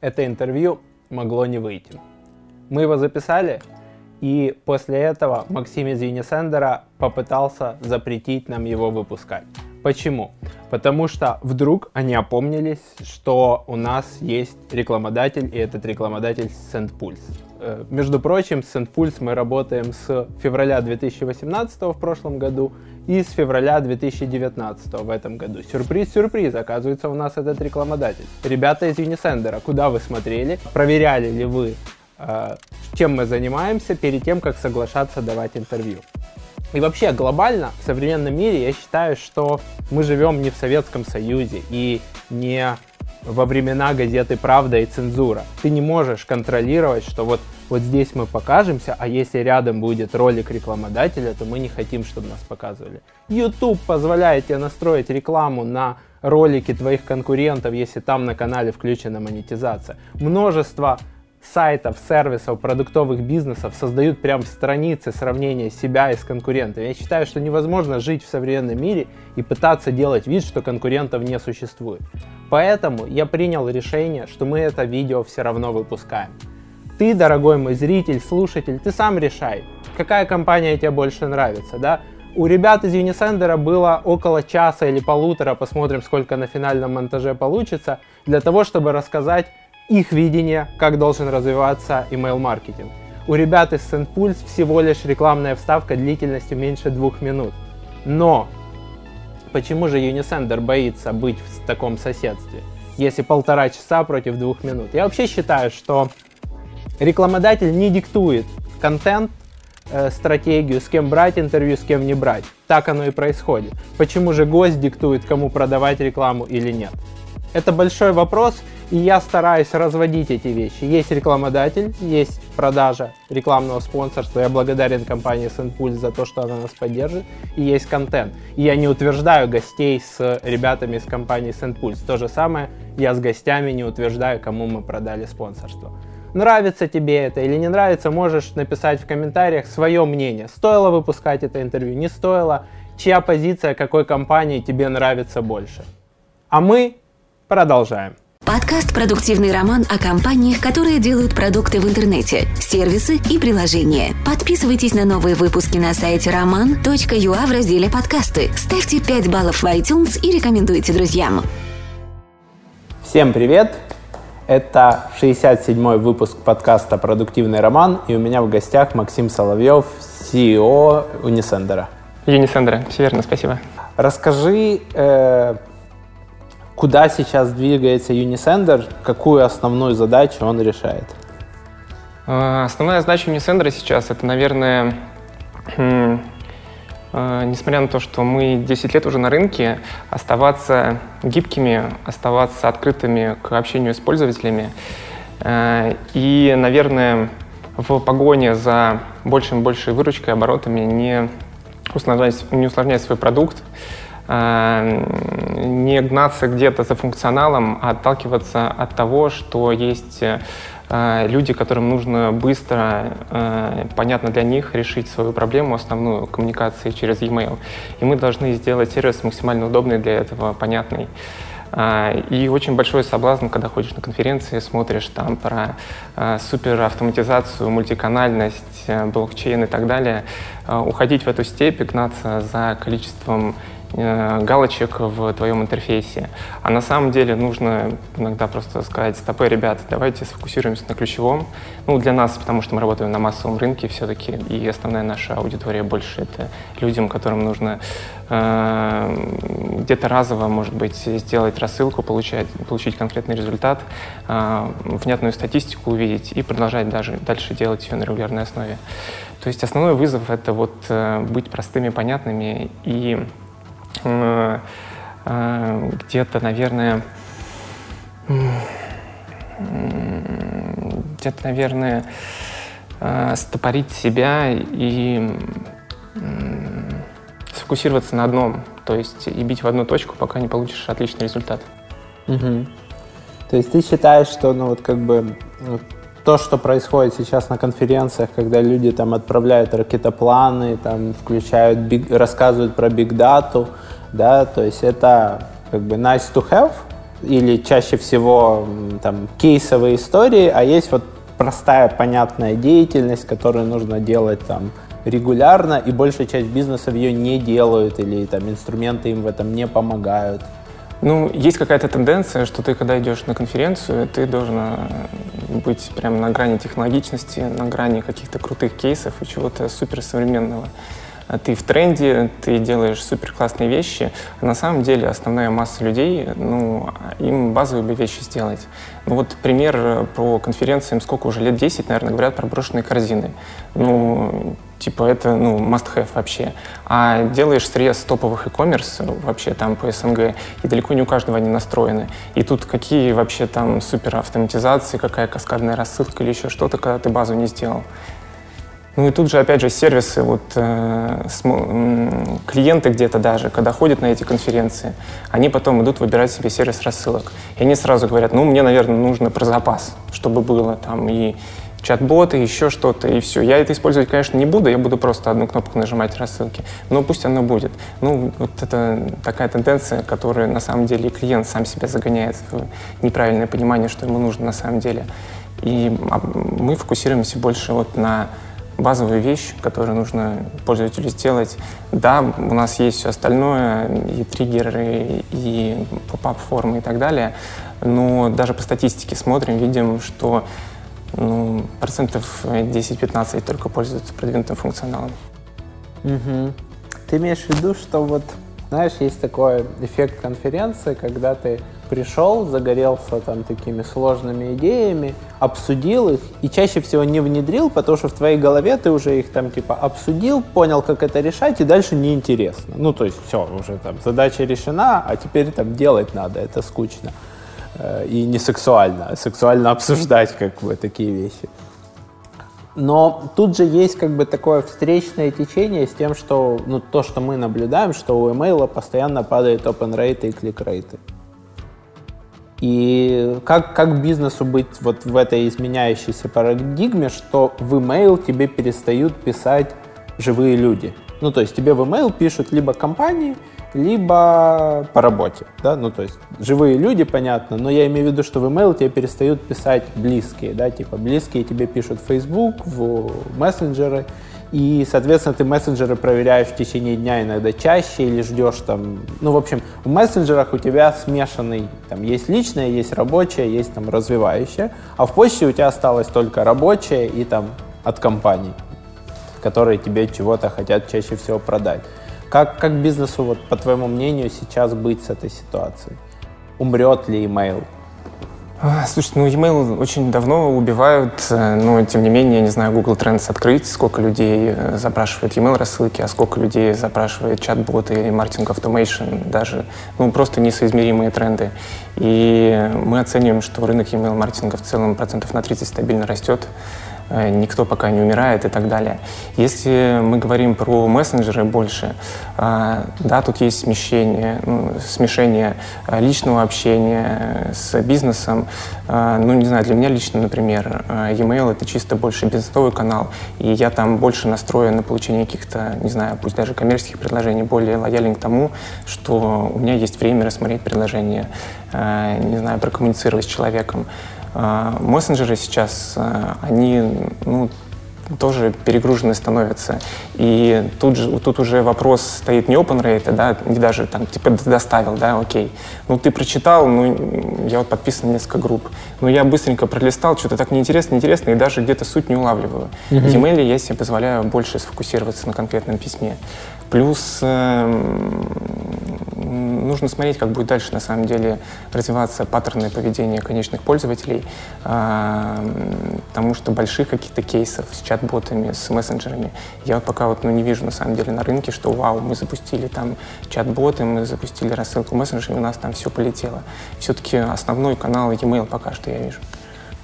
это интервью могло не выйти. Мы его записали, и после этого Максим из Unisender попытался запретить нам его выпускать. Почему? Потому что вдруг они опомнились, что у нас есть рекламодатель, и этот рекламодатель SendPulse. Э, между прочим, с SendPulse мы работаем с февраля 2018 в прошлом году и с февраля 2019 в этом году. Сюрприз-сюрприз, оказывается, у нас этот рекламодатель. Ребята из Unisender, куда вы смотрели? Проверяли ли вы, э, чем мы занимаемся перед тем, как соглашаться давать интервью? И вообще глобально в современном мире я считаю, что мы живем не в Советском Союзе и не во времена газеты «Правда» и «Цензура». Ты не можешь контролировать, что вот, вот здесь мы покажемся, а если рядом будет ролик рекламодателя, то мы не хотим, чтобы нас показывали. YouTube позволяет тебе настроить рекламу на ролики твоих конкурентов, если там на канале включена монетизация. Множество сайтов, сервисов, продуктовых бизнесов создают прям страницы сравнения себя и с конкурентами. Я считаю, что невозможно жить в современном мире и пытаться делать вид, что конкурентов не существует. Поэтому я принял решение, что мы это видео все равно выпускаем. Ты, дорогой мой зритель, слушатель, ты сам решай, какая компания тебе больше нравится, да? У ребят из Unisender было около часа или полутора, посмотрим, сколько на финальном монтаже получится, для того, чтобы рассказать их видение, как должен развиваться email-маркетинг. У ребят из SendPulse всего лишь рекламная вставка длительностью меньше двух минут. Но почему же Unisender боится быть в таком соседстве, если полтора часа против двух минут? Я вообще считаю, что рекламодатель не диктует контент, э, стратегию, с кем брать интервью, с кем не брать. Так оно и происходит. Почему же гость диктует, кому продавать рекламу или нет? Это большой вопрос, и я стараюсь разводить эти вещи. Есть рекламодатель, есть продажа рекламного спонсорства. Я благодарен компании SendPulse за то, что она нас поддержит. И есть контент. И я не утверждаю гостей с ребятами из компании SendPulse. То же самое я с гостями не утверждаю, кому мы продали спонсорство. Нравится тебе это или не нравится, можешь написать в комментариях свое мнение. Стоило выпускать это интервью, не стоило, чья позиция какой компании тебе нравится больше. А мы продолжаем. Подкаст «Продуктивный роман» о компаниях, которые делают продукты в интернете, сервисы и приложения. Подписывайтесь на новые выпуски на сайте roman.ua в разделе «Подкасты». Ставьте 5 баллов в iTunes и рекомендуйте друзьям. Всем привет! Это 67-й выпуск подкаста «Продуктивный роман», и у меня в гостях Максим Соловьев, CEO Unisender. Unisender, все верно, спасибо. Расскажи э, куда сейчас двигается Unisender, какую основную задачу он решает? А, основная задача Unisender сейчас это, наверное, хм, а, несмотря на то, что мы 10 лет уже на рынке, оставаться гибкими, оставаться открытыми к общению с пользователями. А, и, наверное, в погоне за большим и большей выручкой, оборотами не усложнять, не усложнять свой продукт, не гнаться где-то за функционалом, а отталкиваться от того, что есть э, люди, которым нужно быстро, э, понятно для них, решить свою проблему, основную коммуникации через e-mail. И мы должны сделать сервис максимально удобный для этого, понятный. Э, и очень большой соблазн, когда ходишь на конференции, смотришь там про суперавтоматизацию, мультиканальность, блокчейн и так далее, уходить в эту степь и гнаться за количеством Э, галочек в твоем интерфейсе. А на самом деле нужно иногда просто сказать, стопы, ребят, давайте сфокусируемся на ключевом. Ну, для нас, потому что мы работаем на массовом рынке все-таки, и основная наша аудитория больше это людям, которым нужно э, где-то разово, может быть, сделать рассылку, получать, получить конкретный результат, э, внятную статистику увидеть и продолжать даже дальше делать ее на регулярной основе. То есть основной вызов — это вот э, быть простыми, понятными и Э, э, где-то, наверное, где-то, наверное, э, стопорить себя и сфокусироваться на одном, то есть и бить в одну точку, пока не получишь отличный результат. Угу. То есть ты считаешь, что ну вот как бы то, что происходит сейчас на конференциях, когда люди там отправляют ракетопланы, там включают, big, рассказывают про биг дату, да, то есть это как бы nice to have, или чаще всего там кейсовые истории, а есть вот простая, понятная деятельность, которую нужно делать там регулярно, и большая часть бизнесов ее не делают, или там инструменты им в этом не помогают. Ну, есть какая-то тенденция, что ты, когда идешь на конференцию, ты должен быть прямо на грани технологичности, на грани каких-то крутых кейсов и чего-то суперсовременного. А ты в тренде, ты делаешь супер классные вещи, а на самом деле основная масса людей, ну, им базовые бы вещи сделать. Ну вот пример э, про конференции, сколько уже, лет 10, наверное, говорят про брошенные корзины. Ну, типа это, ну, must-have вообще. А делаешь срез топовых e-commerce вообще там по СНГ, и далеко не у каждого они настроены. И тут какие вообще там супер автоматизации, какая каскадная рассылка или еще что-то, когда ты базу не сделал. Ну и тут же, опять же, сервисы, вот э, см, клиенты где-то даже, когда ходят на эти конференции, они потом идут выбирать себе сервис рассылок. И они сразу говорят, ну, мне, наверное, нужно про запас, чтобы было там и чат-боты, еще что-то, и все. Я это использовать, конечно, не буду, я буду просто одну кнопку нажимать рассылки, но пусть оно будет. Ну, вот это такая тенденция, которая на самом деле клиент сам себя загоняет в неправильное понимание, что ему нужно на самом деле. И а, мы фокусируемся больше вот на базовую вещь, которую нужно пользователю сделать. Да, у нас есть все остальное, и триггеры, и поп-ап формы и так далее, но даже по статистике смотрим, видим, что ну, процентов 10-15 только пользуются продвинутым функционалом. Угу. Ты имеешь в виду, что вот, знаешь, есть такой эффект конференции, когда ты пришел, загорелся там такими сложными идеями, обсудил их и чаще всего не внедрил, потому что в твоей голове ты уже их там типа обсудил, понял, как это решать, и дальше неинтересно. Ну, то есть все, уже там задача решена, а теперь там делать надо, это скучно. Э, и не сексуально, а сексуально обсуждать как бы такие вещи. Но тут же есть как бы такое встречное течение с тем, что ну, то, что мы наблюдаем, что у email постоянно падает open rate и click rate. И как, как бизнесу быть вот в этой изменяющейся парадигме, что в email тебе перестают писать живые люди? Ну, то есть тебе в email пишут либо компании, либо по работе, да, ну, то есть живые люди, понятно, но я имею в виду, что в email тебе перестают писать близкие, да, типа близкие тебе пишут в Facebook, в мессенджеры, и, соответственно, ты мессенджеры проверяешь в течение дня иногда чаще или ждешь там... Ну, в общем, в мессенджерах у тебя смешанный, там есть личное, есть рабочее, есть там развивающее, а в почте у тебя осталось только рабочее и там от компаний, которые тебе чего-то хотят чаще всего продать. Как, как бизнесу, вот, по твоему мнению, сейчас быть с этой ситуацией? Умрет ли email? А, слушай, ну e-mail очень давно убивают, э, но тем не менее, я не знаю, Google Trends открыть, сколько людей э, запрашивает e-mail рассылки, а сколько людей запрашивает чат-боты или маркетинг automation, даже, ну, просто несоизмеримые тренды. И мы оцениваем, что рынок e-mail маркетинга в целом процентов на 30 стабильно растет. Э, никто пока не умирает и так далее. Если мы говорим про мессенджеры больше, э, да, тут есть смещение, ну, смешение э, личного общения с бизнесом. Ну, не знаю, для меня лично, например, e-mail — это чисто больше бизнесовый канал, и я там больше настроен на получение каких-то, не знаю, пусть даже коммерческих предложений, более лоялен к тому, что у меня есть время рассмотреть предложение, не знаю, прокоммуницировать с человеком. А, мессенджеры сейчас, а, они ну, тоже перегружены становятся. И тут, же, тут уже вопрос стоит не open rate, да, не даже там, типа, доставил, да, окей. Ну, ты прочитал, ну, я вот подписан на несколько групп. Ну, я быстренько пролистал, что-то так неинтересно, неинтересно, и даже где-то суть не улавливаю. Mm-hmm. В e-mail я себе позволяю больше сфокусироваться на конкретном письме. Плюс э, нужно смотреть, как будет дальше на самом деле развиваться паттерны поведения конечных пользователей, э, потому что больших каких-то кейсов с чат-ботами, с мессенджерами я пока вот ну, не вижу на самом деле на рынке, что вау, мы запустили там чат-боты, мы запустили рассылку мессенджерами, у нас там все полетело. Все-таки основной канал e-mail пока что я вижу.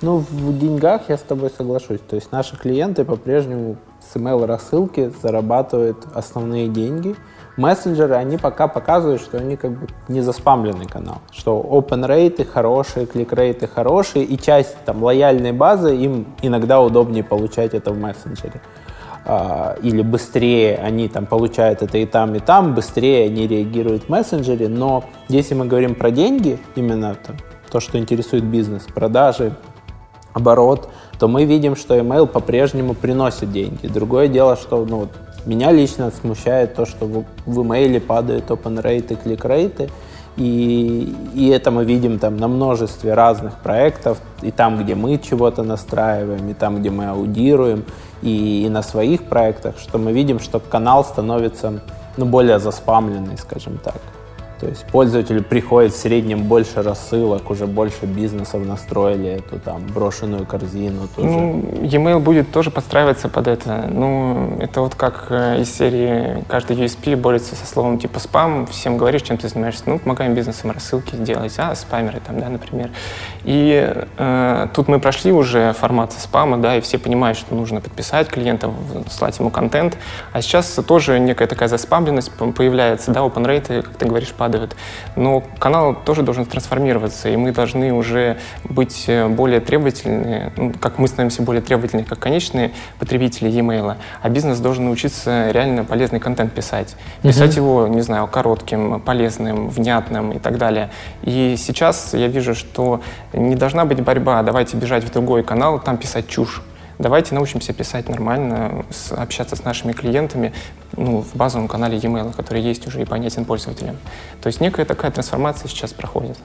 Ну, в деньгах я с тобой соглашусь. То есть наши клиенты по-прежнему с email рассылки зарабатывают основные деньги. Мессенджеры, они пока показывают, что они как бы не заспамленный канал, что open рейты хорошие, клик рейты хорошие, и часть там лояльной базы им иногда удобнее получать это в мессенджере. а, или быстрее они там получают это и там, и там, быстрее они реагируют в мессенджере. Но если мы говорим про деньги, именно там, то, что интересует бизнес, продажи, оборот, то мы видим, что email по-прежнему приносит деньги. Другое дело, что ну, меня лично смущает то, что в, в email падают open rate и click rate, и, и это мы видим там на множестве разных проектов, и там, где мы чего-то настраиваем, и там, где мы аудируем, и, и на своих проектах, что мы видим, что канал становится ну, более заспамленный, скажем так. То есть пользователю приходит в среднем больше рассылок, уже больше бизнесов настроили эту там брошенную корзину. Тоже. Ну, e-mail будет тоже подстраиваться под это. Ну, это вот как э, из серии каждый USP борется со словом типа спам, всем говоришь, чем ты занимаешься. Ну, помогаем бизнесам рассылки делать, а, спамеры там, да, например. И э, тут мы прошли уже формат спама, да, и все понимают, что нужно подписать клиента, слать ему контент. А сейчас тоже некая такая заспамленность появляется, да, open rate, как ты говоришь, падают. Но канал тоже должен трансформироваться, и мы должны уже быть э, более требовательны, ну, как мы становимся более требовательны, как конечные потребители e-mail, а бизнес должен научиться реально полезный контент писать. Писать mm-hmm. его, не знаю, коротким, полезным, внятным и так далее. И сейчас я вижу, что не должна быть борьба, давайте бежать в другой канал, там писать чушь. Давайте научимся писать нормально, с, общаться с нашими клиентами ну, в базовом канале e-mail, который есть уже и понятен пользователям. То есть некая такая трансформация сейчас проходит.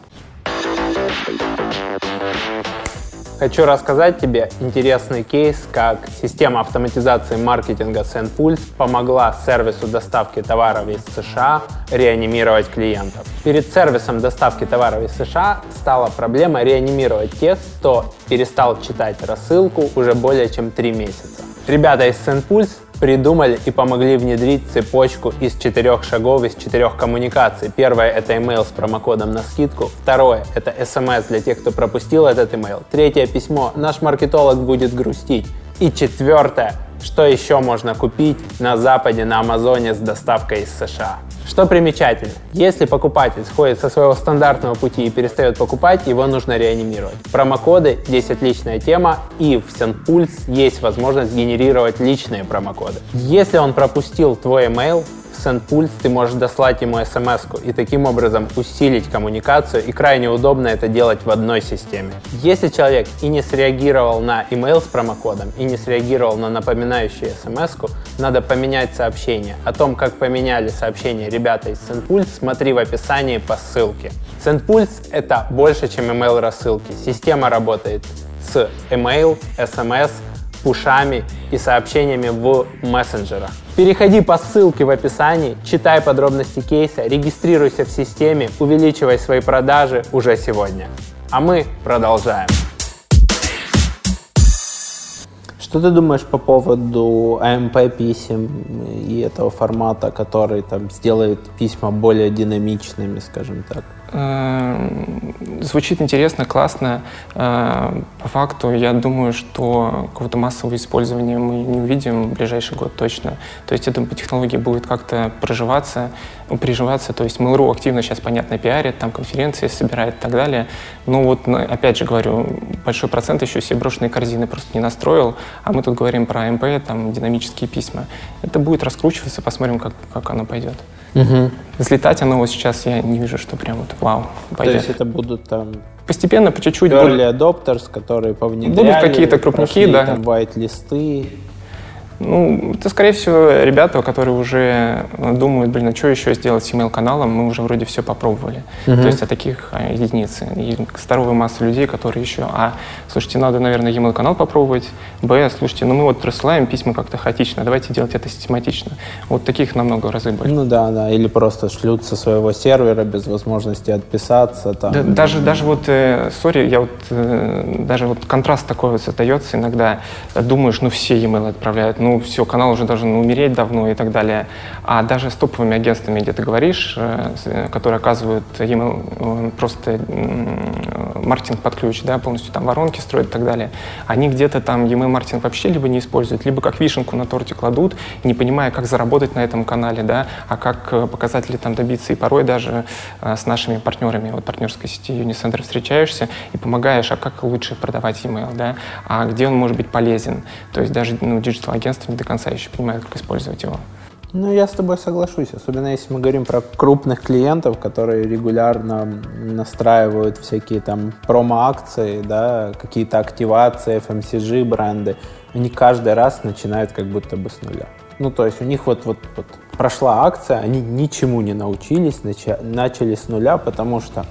Хочу рассказать тебе интересный кейс, как система автоматизации маркетинга SendPulse помогла сервису доставки товаров из США реанимировать клиентов. Перед сервисом доставки товаров из США стала проблема реанимировать тех, кто перестал читать рассылку уже более чем три месяца. Ребята из SendPulse придумали и помогли внедрить цепочку из четырех шагов, из четырех коммуникаций. Первое — это email с промокодом на скидку. Второе — это SMS для тех, кто пропустил этот email. Третье — письмо «Наш маркетолог будет грустить». И четвертое — что еще можно купить на Западе, на Амазоне с доставкой из США. Что примечательно, если покупатель сходит со своего стандартного пути и перестает покупать, его нужно реанимировать. Промокоды здесь отличная тема, и в SendPulse есть возможность генерировать личные промокоды. Если он пропустил твой email, SendPulse ты можешь дослать ему смс и таким образом усилить коммуникацию, и крайне удобно это делать в одной системе. Если человек и не среагировал на email с промокодом, и не среагировал на напоминающую смс надо поменять сообщение. О том, как поменяли сообщение ребята из SendPulse, смотри в описании по ссылке. SendPulse — это больше, чем email рассылки. Система работает с email, SMS, пушами и сообщениями в мессенджерах. Переходи по ссылке в описании, читай подробности кейса, регистрируйся в системе, увеличивай свои продажи уже сегодня. А мы продолжаем. Что ты думаешь по поводу AMP писем и этого формата, который там сделает письма более динамичными, скажем так? Эм, звучит интересно, классно. Э, по факту, я думаю, что какого-то массового использования мы не увидим в ближайший год точно. То есть эта технология будет как-то проживаться, приживаться. То есть Mail.ru активно сейчас, понятно, пиарит, там конференции собирает и так далее. Но вот, опять же говорю, большой процент еще себе брошенные корзины просто не настроил, а мы тут говорим про МП, там, динамические письма. Это будет раскручиваться, посмотрим, как, как оно пойдет. Угу. Взлетать оно вот сейчас я не вижу, что прям вот вау. Пойдет. То есть это будут там постепенно, по чуть-чуть. Early adopters, которые повнедряли. Будут какие-то крупники, прошли, да. Там white-листы. Ну, это, скорее всего, ребята, которые уже думают, блин, а что еще сделать с email-каналом, мы уже вроде все попробовали. Uh-huh. То есть, а таких а, единицы. И здоровая масса людей, которые еще, а, слушайте, надо, наверное, email-канал попробовать, б, слушайте, ну мы вот присылаем письма как-то хаотично, давайте делать это систематично. Вот таких намного разы были. Ну да, да, или просто шлют со своего сервера без возможности отписаться. Там. Да, даже, даже вот, э, сори, я вот, э, даже вот контраст такой вот создается иногда, думаешь, ну все e-mail отправляют, ну ну все, канал уже должен умереть давно и так далее. А даже с топовыми агентствами, где ты говоришь, э, э, которые оказывают email э, просто маркетинг под ключ, да, полностью там воронки строят и так далее, они где-то там email-маркетинг вообще либо не используют, либо как вишенку на торте кладут, не понимая, как заработать на этом канале, да, а как показатели там добиться. И порой даже с нашими партнерами, вот партнерской сети Unisender встречаешься и помогаешь, а как лучше продавать email, да, а где он может быть полезен. То есть даже ну, digital часто не до конца еще понимают, как использовать его. Ну, я с тобой соглашусь, особенно если мы говорим про крупных клиентов, которые регулярно настраивают всякие там промо-акции, да, какие-то активации, FMCG бренды. Они каждый раз начинают как будто бы с нуля. Ну, то есть у них вот, вот, вот прошла акция, они ничему не научились, нача- начали с нуля, потому что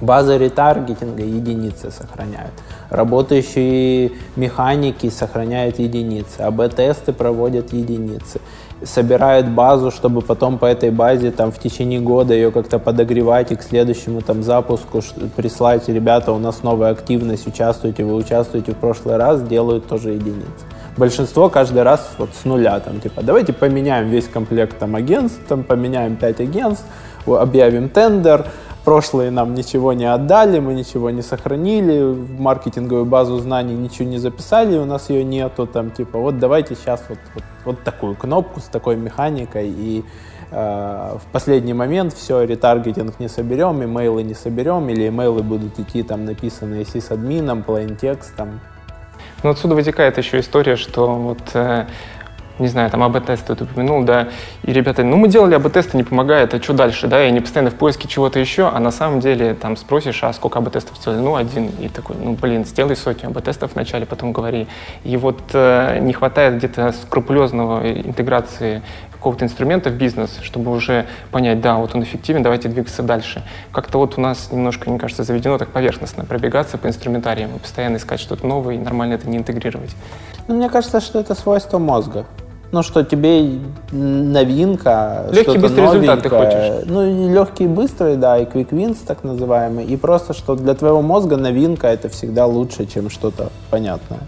база ретаргетинга единицы сохраняют. Работающие механики сохраняют единицы, АБ-тесты проводят единицы собирают базу, чтобы потом по этой базе там в течение года ее как-то подогревать и к следующему там запуску прислать, ребята, у нас новая активность, участвуйте, вы участвуете в прошлый раз, делают тоже единицы. Большинство каждый раз вот с нуля, там, типа, давайте поменяем весь комплект там агентств, там, поменяем 5 агентств, объявим тендер, прошлые нам ничего не отдали, мы ничего не сохранили, в маркетинговую базу знаний ничего не записали, у нас ее нету, там типа вот давайте сейчас вот, вот, вот такую кнопку с такой механикой и э, в последний момент все, ретаргетинг не соберем, имейлы не соберем, или имейлы будут идти там написанные сисадмином, plain текстом. Ну отсюда вытекает еще история, что вот э, не знаю, там АБ-тесты ты упомянул, да, и ребята, ну мы делали АБ-тесты, не помогает, а что дальше, да, и они постоянно в поиске чего-то еще, а на самом деле там спросишь, а сколько АБ-тестов сделали, ну один, и такой, ну блин, сделай сотню АБ-тестов вначале, потом говори. И вот э, не хватает где-то скрупулезного интеграции какого-то инструмента в бизнес, чтобы уже понять, да, вот он эффективен, давайте двигаться дальше. Как-то вот у нас немножко, мне кажется, заведено так поверхностно пробегаться по инструментариям и постоянно искать что-то новое и нормально это не интегрировать. Ну, мне кажется, что это свойство мозга. Ну, что тебе новинка, Легкий, быстрый новенькое. результат ты хочешь. Ну, легкий и быстрый, да, и quick wins так называемый. И просто, что для твоего мозга новинка это всегда лучше, чем что-то понятное.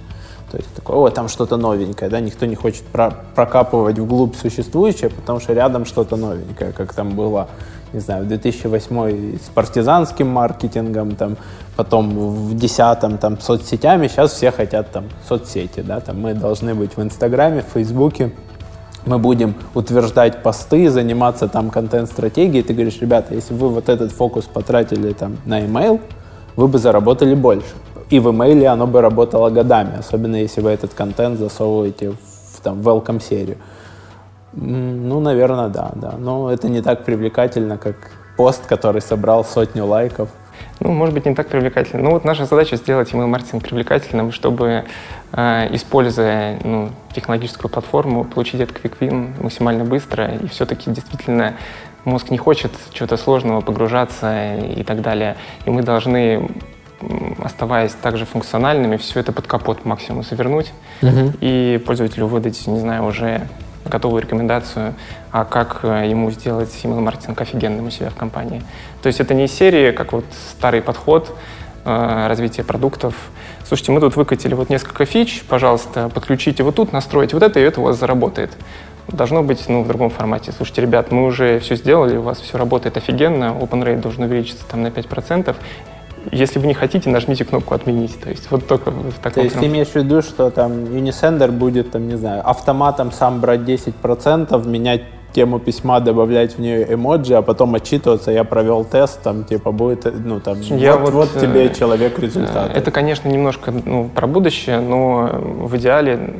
То есть такое, о, там что-то новенькое, да, никто не хочет про прокапывать вглубь существующее, потому что рядом что-то новенькое, как там было, не знаю, в 2008 с партизанским маркетингом, там, потом в 2010 там соцсетями, сейчас все хотят там соцсети, да, там мы должны быть в Инстаграме, в Фейсбуке, мы будем утверждать посты, заниматься там контент-стратегией, ты говоришь, ребята, если вы вот этот фокус потратили там на email, вы бы заработали больше и в имейле оно бы работало годами, особенно если вы этот контент засовываете в там, welcome серию. Ну, наверное, да, да. Но это не так привлекательно, как пост, который собрал сотню лайков. Ну, может быть, не так привлекательно. Но вот наша задача сделать email-маркетинг привлекательным, чтобы, э, используя ну, технологическую платформу, получить этот quick win максимально быстро. И все-таки действительно мозг не хочет чего-то сложного погружаться и так далее. И мы должны оставаясь также функциональными, все это под капот максимум завернуть uh-huh. и пользователю выдать, не знаю, уже готовую рекомендацию, а как э, ему сделать email-маркетинг офигенным у себя в компании. То есть это не серия, как вот старый подход э, развития продуктов. Слушайте, мы тут выкатили вот несколько фич, пожалуйста, подключите вот тут, настройте вот это, и это у вас заработает. Должно быть ну, в другом формате. Слушайте, ребят, мы уже все сделали, у вас все работает офигенно, open rate должен увеличиться там на 5%, если вы не хотите, нажмите кнопку «Отменить». То есть вот только в таком То есть ты имеешь в виду, что там Unisender будет, там, не знаю, автоматом сам брать 10%, менять тему письма, добавлять в нее эмоджи, а потом отчитываться, я провел тест, там, типа, будет, ну, там, я вот, вот, вот тебе э, человек результат. Это, конечно, немножко ну, про будущее, но в идеале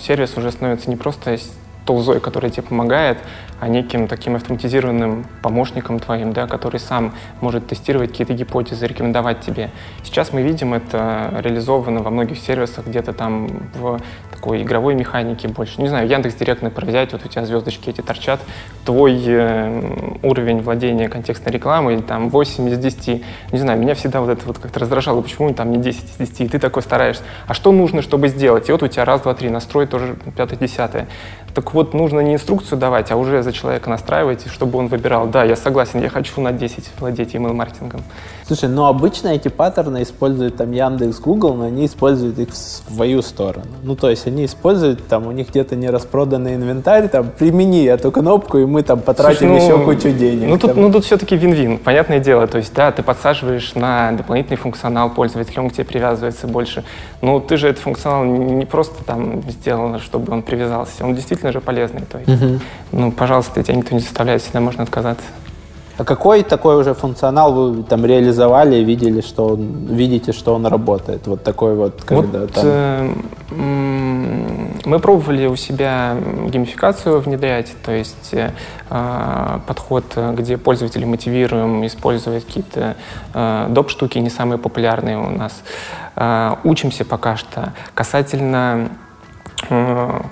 сервис уже становится не просто тулзой, который тебе помогает, а неким таким автоматизированным помощником твоим, да, который сам может тестировать какие-то гипотезы, рекомендовать тебе. Сейчас мы видим это реализовано во многих сервисах, где-то там в такой игровой механике больше. Не знаю, Яндекс Директ, например, взять, вот у тебя звездочки эти торчат, твой э, уровень владения контекстной рекламой, там 8 из 10, не знаю, меня всегда вот это вот как-то раздражало, почему там не 10 из 10, и ты такой стараешься. А что нужно, чтобы сделать? И вот у тебя раз, два, три, настрой тоже пятое, десятое. Так вот, нужно не инструкцию давать, а уже за человека настраивать, чтобы он выбирал, да, я согласен, я хочу на 10 владеть email-маркетингом. Слушай, ну обычно эти паттерны используют там Яндекс, Google, но они используют их в свою сторону. Ну, то есть они используют, там у них где-то не распроданный инвентарь, там, примени эту кнопку, и мы там потратим Слушай, ну, еще кучу денег. Ну, тут, ну, тут все-таки вин-вин, понятное дело. То есть, да, ты подсаживаешь на дополнительный функционал пользователя, он к тебе привязывается больше. Но ты же этот функционал не просто там сделал, чтобы он привязался, он действительно же полезный. То есть, угу. ну, пожалуйста, тебя никто не заставляет, всегда можно отказаться. А какой такой уже функционал вы там реализовали и видели, что он, видите, что он работает? Вот такой вот, когда вот, там... Э, Мы пробовали у себя геймификацию внедрять, то есть э, подход, где пользователи мотивируем использовать какие-то э, доп. штуки, не самые популярные у нас. Э, учимся пока что. Касательно Э,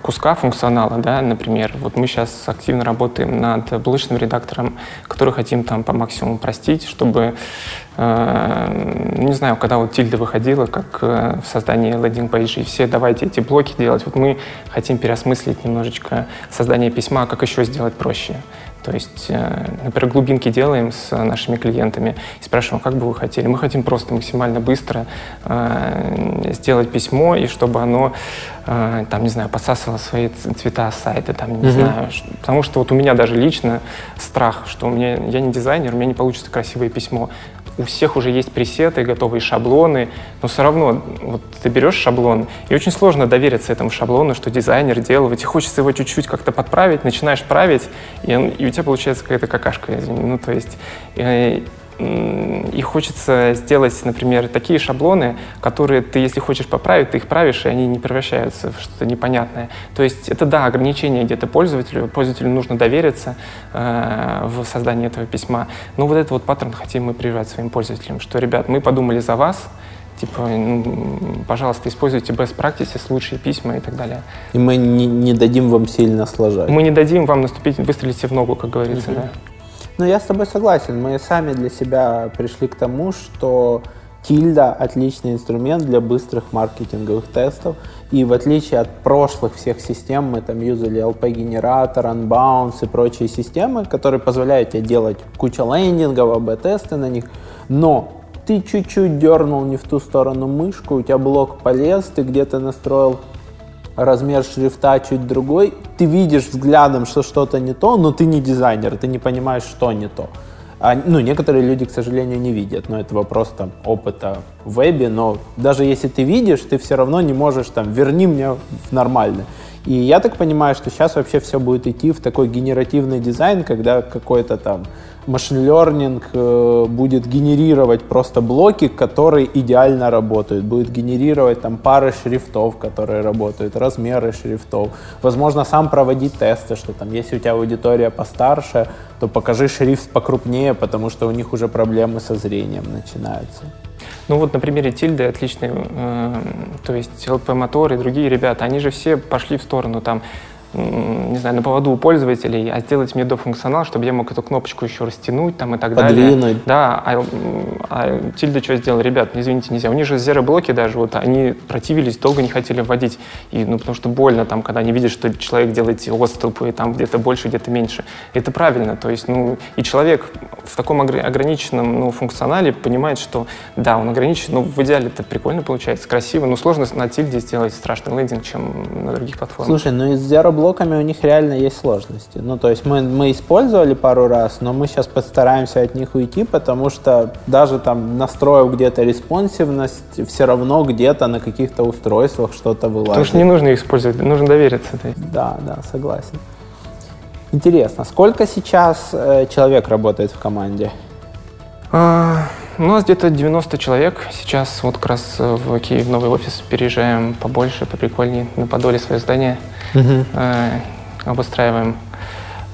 куска функционала, да, например, вот мы сейчас активно работаем над булочным редактором, который хотим там по максимуму простить, чтобы, э, не знаю, когда вот тильда выходила, как э, в создании лендинг-пейджей, все давайте эти блоки делать, вот мы хотим переосмыслить немножечко создание письма, как еще сделать проще. То есть, э, например, глубинки делаем с нашими клиентами и спрашиваем, как бы вы хотели. Мы хотим просто максимально быстро э, сделать письмо, и чтобы оно, э, там, не знаю, подсасывало свои цвета сайта, там, не mm-hmm. знаю. Потому что вот у меня даже лично страх, что у меня, я не дизайнер, у меня не получится красивое письмо у всех уже есть пресеты, готовые шаблоны, но все равно вот ты берешь шаблон, и очень сложно довериться этому шаблону, что дизайнер делал, и тебе хочется его чуть-чуть как-то подправить, начинаешь править, и, и у тебя получается какая-то какашка. Ну, то есть, э, и хочется сделать, например, такие шаблоны, которые ты, если хочешь поправить, ты их правишь, и они не превращаются в что-то непонятное. То есть это, да, ограничение где-то пользователю, пользователю нужно довериться э, в создании этого письма. Но вот этот вот паттерн хотим мы прививать своим пользователям, что, ребят, мы подумали за вас, типа, ну, пожалуйста, используйте best practices, лучшие письма и так далее. И мы не, не дадим вам сильно сложать. Мы не дадим вам наступить, выстрелить в ногу, как говорится, угу. да. Ну, я с тобой согласен. Мы сами для себя пришли к тому, что Тильда — отличный инструмент для быстрых маркетинговых тестов. И в отличие от прошлых всех систем, мы там юзали LP-генератор, Unbounce и прочие системы, которые позволяют тебе делать кучу лендингов, АБ-тесты на них. Но ты чуть-чуть дернул не в ту сторону мышку, у тебя блок полез, ты где-то настроил размер шрифта чуть другой, ты видишь взглядом, что что-то не то, но ты не дизайнер, ты не понимаешь, что не то. А, ну, некоторые люди, к сожалению, не видят, но это вопрос там опыта в вебе, но даже если ты видишь, ты все равно не можешь там, верни мне в нормально. И я так понимаю, что сейчас вообще все будет идти в такой генеративный дизайн, когда какой-то там машин learning э, будет генерировать просто блоки, которые идеально работают, будет генерировать там пары шрифтов, которые работают, размеры шрифтов, возможно, сам проводить тесты, что там, если у тебя аудитория постарше, то покажи шрифт покрупнее, потому что у них уже проблемы со зрением начинаются. Ну вот на примере Тильды отличный, э, то есть ЛП Мотор и другие ребята, они же все пошли в сторону там не знаю, на поводу у пользователей, а сделать мне дофункционал, чтобы я мог эту кнопочку еще растянуть там и так Подвинуть. далее. Да, а, а Тильда что сделал? Ребят, извините, нельзя. У них же зеро-блоки даже, вот они противились, долго не хотели вводить. И, ну, потому что больно там, когда они видят, что человек делает отступы, там где-то больше, где-то меньше. Это правильно. То есть, ну, и человек в таком ограниченном ну, функционале понимает, что да, он ограничен, но в идеале это прикольно получается, красиво, но сложно на Тильде сделать страшный лендинг, чем на других платформах. Слушай, ну из zero блоками у них реально есть сложности. Ну, то есть мы, мы использовали пару раз, но мы сейчас постараемся от них уйти, потому что даже там настроив где-то респонсивность, все равно где-то на каких-то устройствах что-то вылазит. Потому что не нужно их использовать, нужно довериться. Да, да, согласен. Интересно, сколько сейчас э, человек работает в команде? А, у нас где-то 90 человек. Сейчас вот как раз в Киев новый офис переезжаем побольше, поприкольнее, на Подоле свое здание угу. э, обустраиваем.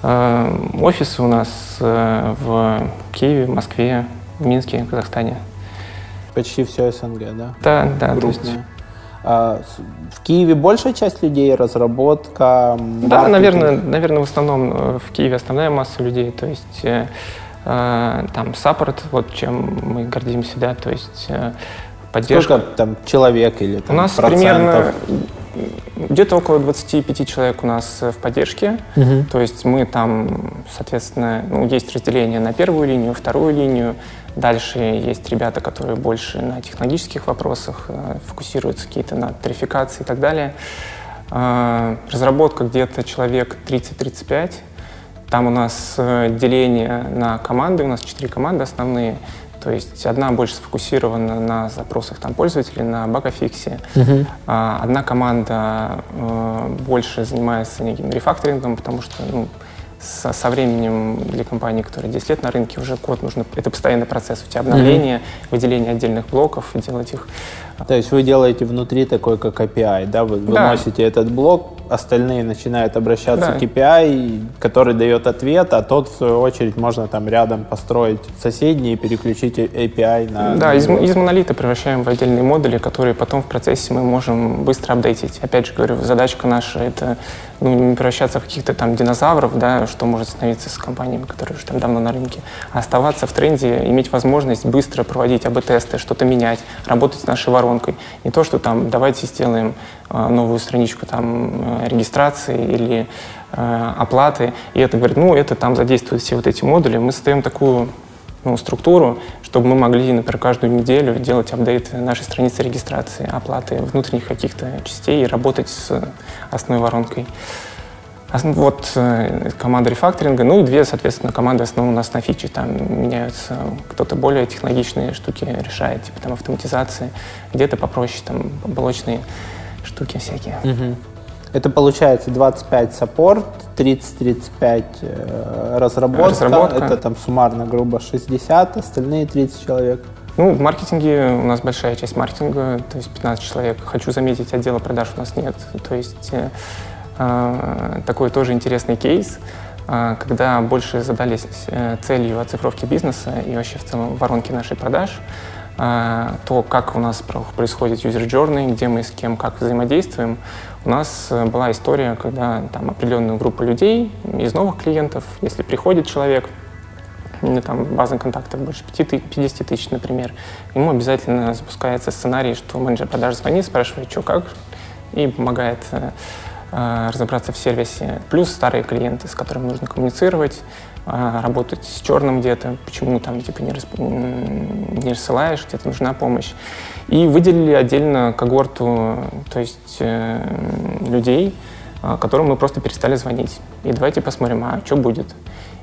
Э, офисы у нас э, в Киеве, Москве, Минске, Казахстане. Почти все СНГ, да? Да, да. То есть... а, в Киеве большая часть людей, разработка? Да, наверное, наверное, в основном э, в Киеве основная масса людей. То есть э, э, там саппорт, вот чем мы гордимся, да, то есть э, поддержка. Сколько там человек или там, У нас процентов? примерно где-то около 25 человек у нас в поддержке. Угу. То есть мы там, соответственно, ну, есть разделение на первую линию, вторую линию. Дальше есть ребята, которые больше на технологических вопросах э, фокусируются какие-то на тарификации и так далее. Э, разработка где-то человек 30-35. Там у нас э, деление на команды, у нас четыре команды основные. То есть одна больше сфокусирована на запросах там, пользователей, на багафиксе. Uh-huh. А, одна команда э, больше занимается неким рефакторингом, потому что ну, со, со временем для компании, которая 10 лет на рынке, уже код нужно, это постоянный процесс. У тебя обновление, mm-hmm. выделение отдельных блоков, делать их. То есть вы делаете внутри такой, как API, да? Вы да. выносите этот блок, остальные начинают обращаться да. к API, который дает ответ, а тот, в свою очередь, можно там рядом построить соседний и переключить API на... Да, из, из монолита превращаем в отдельные модули, которые потом в процессе мы можем быстро апдейтить. Опять же говорю, задачка наша — это ну, не превращаться в каких-то там динозавров, да, что может становиться с компаниями, которые уже там давно на рынке, а оставаться в тренде, иметь возможность быстро проводить АБ-тесты, что-то менять, работать с нашей воронкой. Не то, что там давайте сделаем новую страничку там э, регистрации или э, оплаты, и это говорит, ну, это там задействуют все вот эти модули. Мы создаем такую ну, структуру, чтобы мы могли, например, каждую неделю делать апдейт нашей страницы регистрации, оплаты внутренних каких-то частей и работать с основной воронкой. Вот э, команда рефакторинга, ну и две, соответственно, команды основаны у нас на фиче. Там меняются, кто-то более технологичные штуки решает, типа там автоматизации, где-то попроще, там блочные штуки всякие. Угу. Это получается 25 саппорт, 30-35 э, разработка. разработка. Это там суммарно, грубо, 60, остальные 30 человек. Ну, в маркетинге у нас большая часть маркетинга, то есть 15 человек. Хочу заметить, отдела продаж у нас нет. То есть э, э такой тоже интересный кейс, э, когда больше задались э, целью оцифровки бизнеса и вообще в целом воронки нашей продаж, то, как у нас происходит user journey, где мы с кем как взаимодействуем, у нас э, была история, когда там определенная группа людей из новых клиентов, если приходит человек, там база контактов больше 50 тысяч, например, ему обязательно запускается сценарий, что менеджер продаж звонит, спрашивает, что как, и помогает э, э, разобраться в сервисе. Плюс старые клиенты, с которыми нужно коммуницировать, э, работать с черным где-то, почему там типа не, расп... не рассылаешь, где-то нужна помощь. И выделили отдельно когорту, то есть э, людей, э, которым мы просто перестали звонить. И давайте посмотрим, а что будет.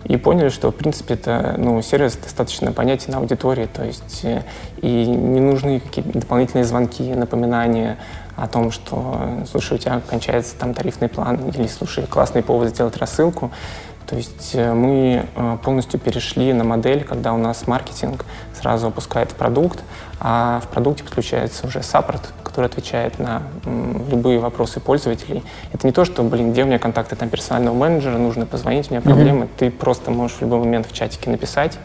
И поняли, что, в принципе, это ну, сервис достаточно понятен аудитории, то есть э, и не нужны какие-то дополнительные звонки, напоминания о том, что, слушай, у тебя кончается там тарифный план, или, слушай, классный повод сделать рассылку. То есть э, мы э, полностью перешли на модель, когда у нас маркетинг сразу опускает в продукт, а в продукте подключается уже саппорт, который отвечает на любые вопросы пользователей. Это не то, что, блин, где у меня контакты там персонального менеджера, нужно позвонить, у меня проблемы. Mm-hmm. Ты просто можешь в любой момент в чатике написать,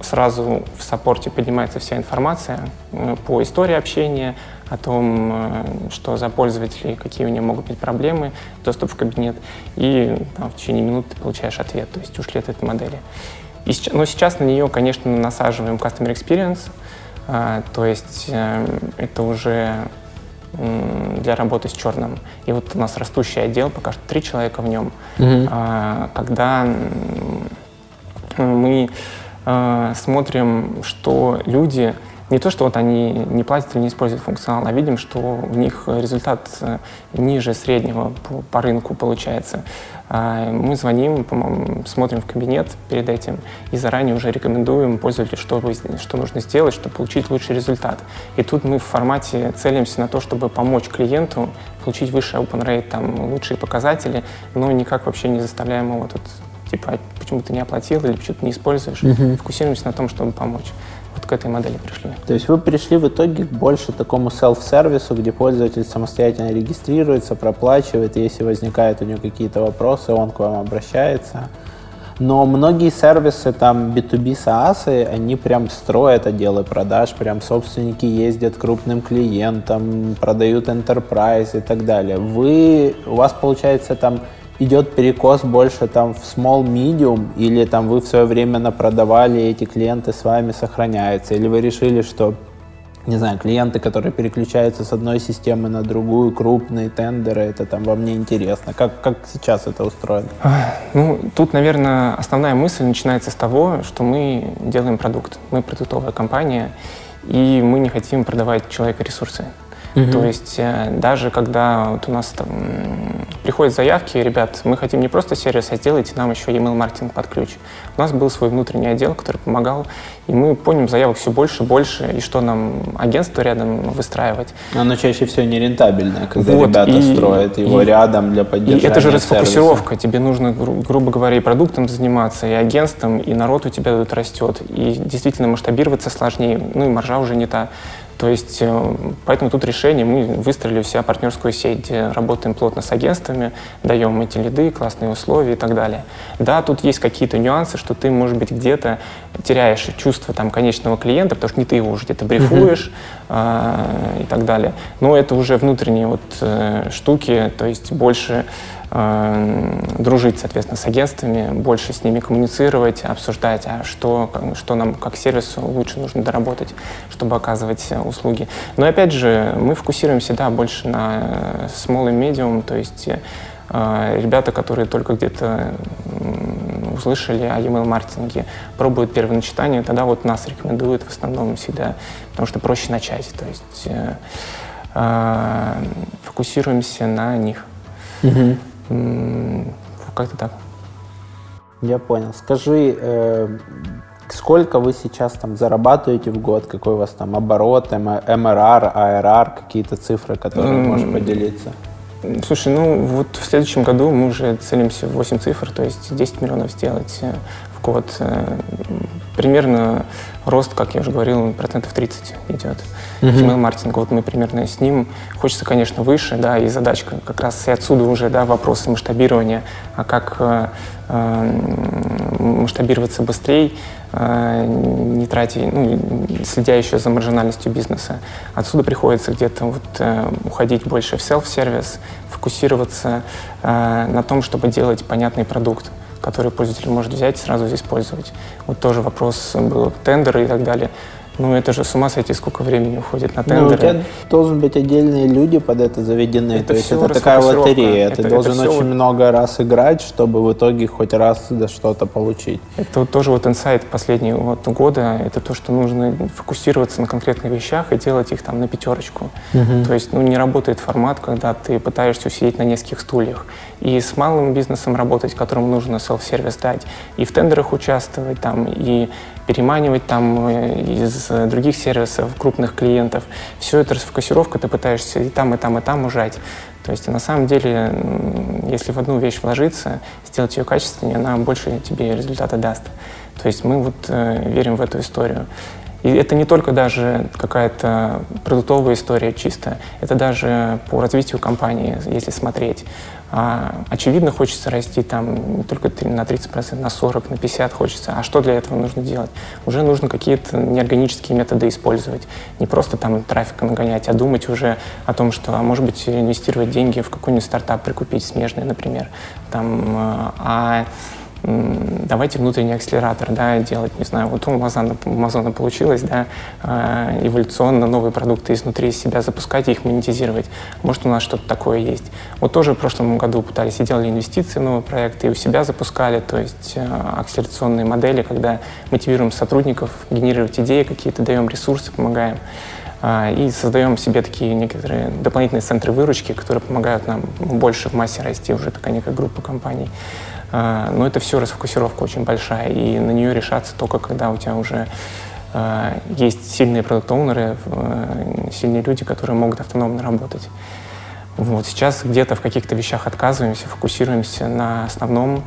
сразу в саппорте поднимается вся информация э, по истории общения, о том, э, что за пользователи, какие у него могут быть проблемы, доступ в кабинет, и там, в течение минут ты получаешь ответ, то есть ушли от этой модели. И, но сейчас на нее, конечно, насаживаем Customer Experience, а, то есть э, это уже для работы с черным. И вот у нас растущий отдел, пока что три человека в нем, mm-hmm. когда мы а, смотрим, что люди не то, что вот они не платят или не используют функционал, а видим, что у них результат э, ниже среднего по, по рынку получается. А мы звоним, смотрим в кабинет перед этим и заранее уже рекомендуем пользователю, что, что нужно сделать, чтобы получить лучший результат. И тут мы в формате целимся на то, чтобы помочь клиенту получить высший open rate, там, лучшие показатели, но никак вообще не заставляем его тут типа, «А почему ты не оплатил или почему ты не используешь. Uh-huh. Фокусируемся на том, чтобы помочь вот к этой модели пришли. То есть вы пришли в итоге больше такому селф-сервису, где пользователь самостоятельно регистрируется, проплачивает, и если возникают у него какие-то вопросы, он к вам обращается. Но многие сервисы, там B2B SaaS, они прям строят отделы продаж, прям собственники ездят к крупным клиентам, продают enterprise и так далее. Вы, у вас получается там идет перекос больше там в small medium, или там вы в свое время напродавали, и эти клиенты с вами сохраняются, или вы решили, что не знаю, клиенты, которые переключаются с одной системы на другую, крупные тендеры, это там вам не интересно. Как, как сейчас это устроено? Ну, тут, наверное, основная мысль начинается с того, что мы делаем продукт. Мы продуктовая компания, и мы не хотим продавать человека ресурсы. Угу. То есть э, даже когда вот у нас там приходят заявки, ребят, мы хотим не просто сервис, а сделайте нам еще email маркетинг под ключ. У нас был свой внутренний отдел, который помогал, и мы поняли заявок все больше и больше, и что нам агентство рядом выстраивать. Оно чаще всего не рентабельное, когда вот, ребята и, строят его и, рядом для поддержания И это же расфокусировка. Сервиса. Тебе нужно, гру- грубо говоря, и продуктом заниматься, и агентством, и народ у тебя тут растет. И действительно масштабироваться сложнее, ну и маржа уже не та. То есть, э, поэтому тут решение, мы выстроили у себя партнерскую сеть, где работаем плотно с агентствами, даем эти лиды, классные условия и так далее. Да, тут есть какие-то нюансы, что ты, может быть, где-то теряешь чувство там, конечного клиента, потому что не ты его уже где-то брифуешь э, и так далее. Но это уже внутренние вот э, штуки, то есть больше Э, дружить, соответственно, с агентствами, больше с ними коммуницировать, обсуждать, а что, что нам как сервису лучше нужно доработать, чтобы оказывать услуги. Но опять же, мы фокусируемся, да, больше на small и medium, то есть э, ребята, которые только где-то услышали о email маркетинге, пробуют первое начитание, тогда вот нас рекомендуют в основном всегда, потому что проще начать. То есть э, э, фокусируемся на них. Угу. Как-то так. Я понял. Скажи, э, сколько вы сейчас там зарабатываете в год? Какой у вас там оборот, МРР, АРР, какие-то цифры, которые mm. можешь поделиться? Слушай, ну вот в следующем году мы уже целимся в 8 цифр, то есть 10 миллионов сделать э, в год. Э, примерно рост, как я уже говорил, процентов 30 идет. Uh-huh. Email-маркетинг, вот мы примерно с ним. Хочется, конечно, выше, да, и задачка как раз и отсюда уже, да, вопросы масштабирования, а как э, э, масштабироваться быстрее, э, не тратя, ну, следя еще за маржинальностью бизнеса. Отсюда приходится где-то вот э, уходить больше в self-сервис, фокусироваться э, на том, чтобы делать понятный продукт который пользователь может взять и сразу использовать. Вот тоже вопрос был тендеры и так далее. Ну, это же с ума сойти, сколько времени уходит на тендеры. Ну, у тебя должен быть отдельные люди под это заведены. Это То есть это такая лотерея. Это, Ты должен это очень много раз играть, чтобы в итоге хоть раз за что-то получить. Это вот тоже вот инсайт последнего вот года. Это то, что нужно фокусироваться на конкретных вещах и делать их там на пятерочку. Угу. То есть, ну, не работает формат, когда ты пытаешься усидеть на нескольких стульях. И с малым бизнесом работать, которому нужно селф-сервис дать, и в тендерах участвовать там, и переманивать там э, из других сервисов крупных клиентов. Все это расфокусировка, ты пытаешься и там, и там, и там ужать. То есть на самом деле, если в одну вещь вложиться, сделать ее качественнее, она больше тебе результата даст. То есть мы вот э, верим в эту историю. И это не только даже какая-то продуктовая история чисто, это даже по развитию компании, если смотреть. А, очевидно, хочется расти там не только на 30%, на 40%, на 50% хочется. А что для этого нужно делать? Уже нужно какие-то неорганические методы использовать. Не просто там трафика нагонять, а думать уже о том, что, а может быть, инвестировать деньги в какой-нибудь стартап, прикупить смежный, например. Там, а, а давайте внутренний акселератор, да, делать, не знаю, вот у Амазона, Амазона получилось, да, а, эволюционно новые продукты изнутри себя запускать и их монетизировать. Может, у нас что-то такое есть. Вот тоже в прошлом году пытались и делали инвестиции в новые проекты, и у себя запускали, то есть а, акселерационные модели, когда мотивируем сотрудников генерировать идеи какие-то, даем ресурсы, помогаем и создаем себе такие некоторые дополнительные центры выручки, которые помогают нам больше в массе расти, уже такая некая группа компаний. А, но это все расфокусировка очень большая, и на нее решаться только когда у тебя уже а, есть сильные продукт-оунеры, э, сильные люди, которые могут автономно работать. Вот сейчас где-то в каких-то вещах отказываемся, фокусируемся на основном,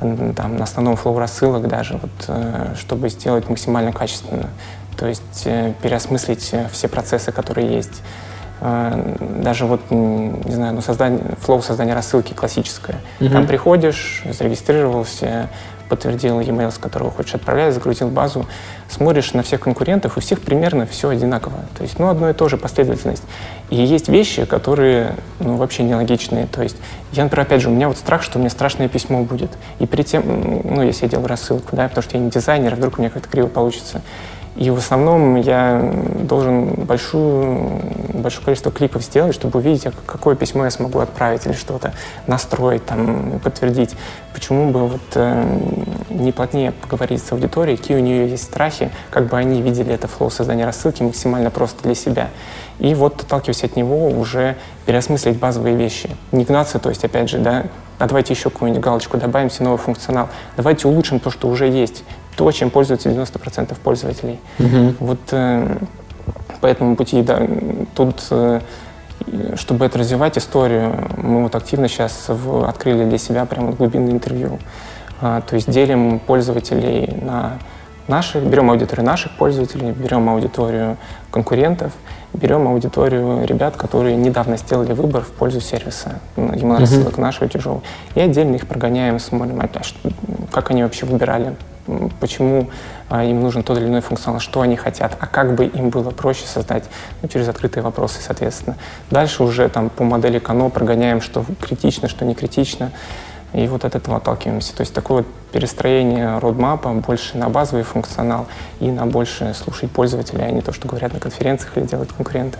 там, на основном flow рассылок даже, вот, э, чтобы сделать максимально качественно. То есть э, переосмыслить все процессы, которые есть. А, даже вот, не знаю, ну, создание, flow создания рассылки классическое. Угу. Там приходишь, зарегистрировался, подтвердил e-mail, с которого хочешь отправлять, загрузил базу, смотришь на всех конкурентов, у всех примерно все одинаково. То есть, ну, одно и то же последовательность. И есть вещи, которые, ну, вообще нелогичные. То есть, я, например, опять же, у меня вот страх, что у меня страшное письмо будет. И перед тем, ну, если я делаю рассылку, да, потому что я не дизайнер, вдруг у меня как-то криво получится. И в основном я должен большую, большое количество кликов сделать, чтобы увидеть, а какое письмо я смогу отправить или что-то настроить, там, подтвердить. Почему бы вот э, не плотнее поговорить с аудиторией, какие у нее есть страхи, как бы они видели это флоу создания рассылки максимально просто для себя. И вот, отталкиваясь от него, уже переосмыслить базовые вещи. Не гнаться, то есть, опять же, да, а давайте еще какую-нибудь галочку добавим, все новый функционал. Давайте улучшим то, что уже есть то, чем пользуются 90% пользователей. Угу. Вот э, по этому пути, да, тут, э, чтобы это развивать историю, мы вот активно сейчас в, открыли для себя прям вот глубинное интервью. А, то есть делим пользователей на наших, берем аудиторию наших пользователей, берем аудиторию конкурентов, берем аудиторию ребят, которые недавно сделали выбор в пользу сервиса, ему рассылок uh-huh. нашего тяжелого, и отдельно их прогоняем, смотрим, а что, как они вообще выбирали почему а, им нужен тот или иной функционал, что они хотят, а как бы им было проще создать, ну, через открытые вопросы, соответственно. Дальше уже там по модели Кано прогоняем, что критично, что не критично, и вот от этого отталкиваемся. То есть такое вот перестроение родмапа больше на базовый функционал и на больше слушать пользователя, а не то, что говорят на конференциях или делают конкуренты.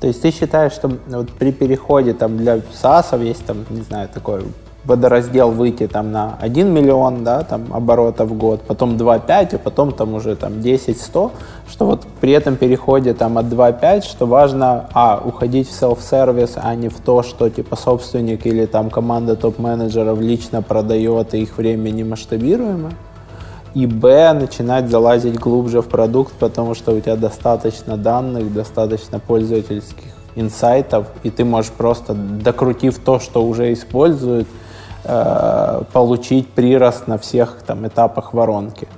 То есть ты считаешь, что вот при переходе там для SaaS есть там, не знаю, такой водораздел выйти там на 1 миллион да, там, оборотов в год, потом 2,5, а потом там уже там 10-100, что вот при этом переходе там от 2,5, что важно, а, уходить в self-сервис, а не в то, что типа собственник или там команда топ-менеджеров лично продает, и их время не масштабируемо, и б, начинать залазить глубже в продукт, потому что у тебя достаточно данных, достаточно пользовательских инсайтов, и ты можешь просто, докрутив то, что уже используют, Э, получить прирост на всех там, этапах воронки?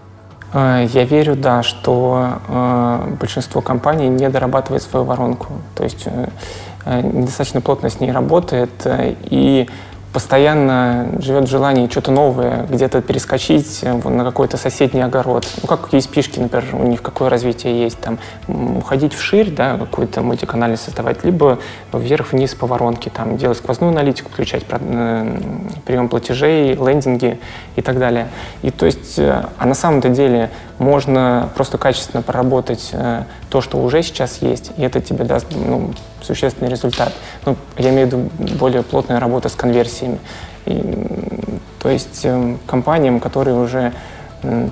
Э, я верю, да, что э, большинство компаний не дорабатывает свою воронку. То есть э, э недостаточно плотно с ней работает. и постоянно живет в желании что-то новое, где-то перескочить э, на какой-то соседний огород. Ну, как есть пишки, например, у них какое развитие есть, там, уходить вширь, да, какой-то мультиканальный создавать, либо вверх-вниз по воронке, там, делать сквозную аналитику, включать э, прием платежей, лендинги и так далее. И то есть, э, а на самом-то деле можно просто качественно проработать то, что уже сейчас есть, и это тебе даст ну, существенный результат. Ну, я имею в виду более плотная работа с конверсиями. И, то есть э, компаниям, которые уже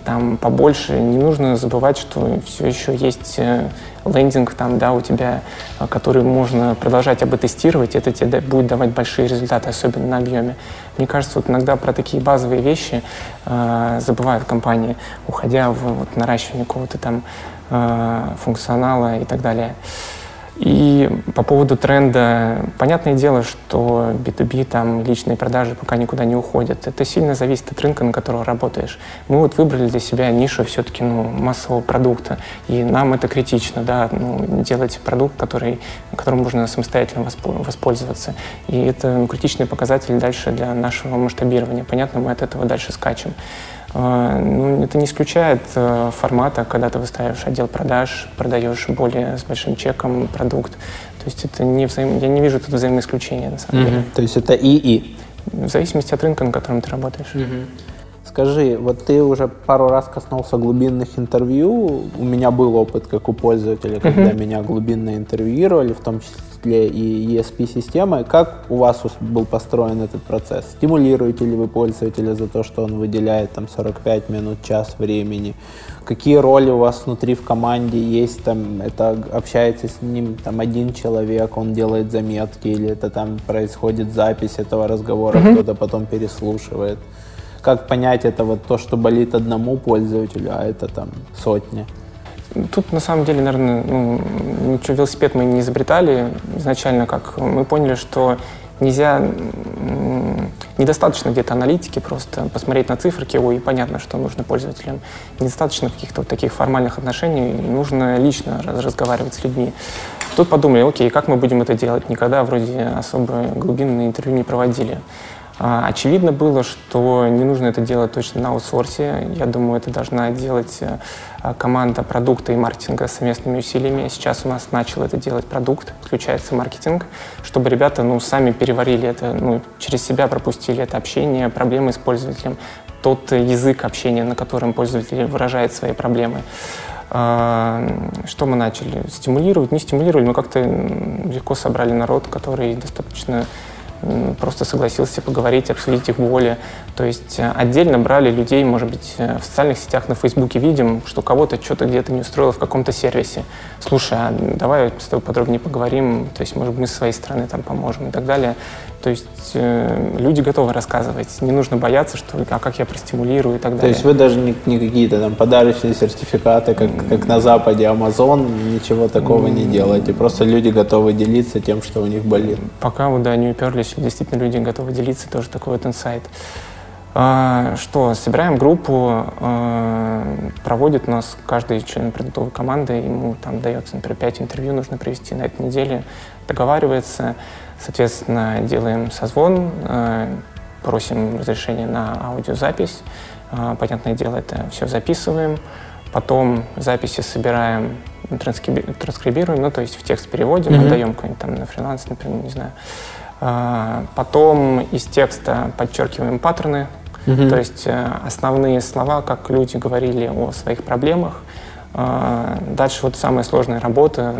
там побольше, не нужно забывать, что все еще есть э, лендинг там, да, у тебя, э, который можно продолжать об тестировать, это тебе будет давать большие результаты, особенно на объеме. Мне кажется, вот иногда про такие базовые вещи э, забывают компании, уходя в вот, наращивание какого-то там э, функционала и так далее. И по поводу тренда, понятное дело, что B2B, там, личные продажи пока никуда не уходят. Это сильно зависит от рынка, на котором работаешь. Мы вот выбрали для себя нишу все-таки ну, массового продукта, и нам это критично, да, ну, делать продукт, который, которым можно самостоятельно воспользоваться. И это критичный показатель дальше для нашего масштабирования. Понятно, мы от этого дальше скачем. А, ну, это не исключает э, формата, когда ты выстраиваешь отдел продаж, продаешь более с большим чеком продукт. То есть это не взаим... я не вижу тут взаимоисключения на самом mm-hmm. деле. То есть это и-и? В зависимости от рынка, на котором ты работаешь. Mm-hmm. Скажи, вот ты уже пару раз коснулся глубинных интервью. У меня был опыт, как у пользователя, когда mm-hmm. меня глубинно интервьюировали, в том числе и ESP-системы. Как у вас был построен этот процесс? Стимулируете ли вы пользователя за то, что он выделяет там 45 минут, час времени? Какие роли у вас внутри в команде есть? Там, это общается с ним там один человек, он делает заметки, или это там происходит запись этого разговора, mm-hmm. кто-то потом переслушивает? Как понять это вот то, что болит одному пользователю, а это там сотни? Тут, на самом деле, наверное, ну, ничего велосипед мы не изобретали изначально, как мы поняли, что нельзя, недостаточно где-то аналитики, просто посмотреть на циферки, ой, понятно, что нужно пользователям. Недостаточно каких-то вот таких формальных отношений, нужно лично разговаривать с людьми. Тут подумали, окей, как мы будем это делать? Никогда вроде особо глубинные интервью не проводили. А, очевидно было, что не нужно это делать точно на аутсорсе. Я думаю, это должна делать э, команда продукта и маркетинга совместными усилиями. Сейчас у нас начал это делать продукт, включается маркетинг, чтобы ребята ну, сами переварили это, ну, через себя пропустили это общение, проблемы с пользователем, тот язык общения, на котором пользователь выражает свои проблемы. Что мы начали? Стимулировать, не стимулировали, но как-то легко собрали народ, который достаточно просто согласился поговорить, обсудить их боли. То есть э, отдельно брали людей, может быть, э, в социальных сетях, на Фейсбуке видим, что кого-то что-то где-то не устроило в каком-то сервисе. Слушай, а давай с тобой подробнее поговорим, то есть, может, мы с своей стороны там поможем и так далее. То есть э, люди готовы рассказывать. Не нужно бояться, что а как я простимулирую и так далее. То есть вы даже не, не какие-то там подарочные сертификаты, как, как на Западе Amazon, ничего такого не делаете. Просто люди готовы делиться тем, что у них болит. Пока вот, да, не уперлись, действительно люди готовы делиться, тоже такой вот инсайт. А, что, собираем группу, а, проводит у нас каждый член продуктовой команды, ему там дается, например, 5 интервью нужно провести на этой неделе, договаривается, Соответственно, делаем созвон, э, просим разрешения на аудиозапись. Э, понятное дело, это все записываем. Потом записи собираем, транскрибируем, ну, то есть в текст переводим, mm-hmm. отдаем какой-нибудь там на фриланс, например, не знаю. Э, потом из текста подчеркиваем паттерны, mm-hmm. то есть основные слова, как люди говорили о своих проблемах, дальше вот самая сложная работа,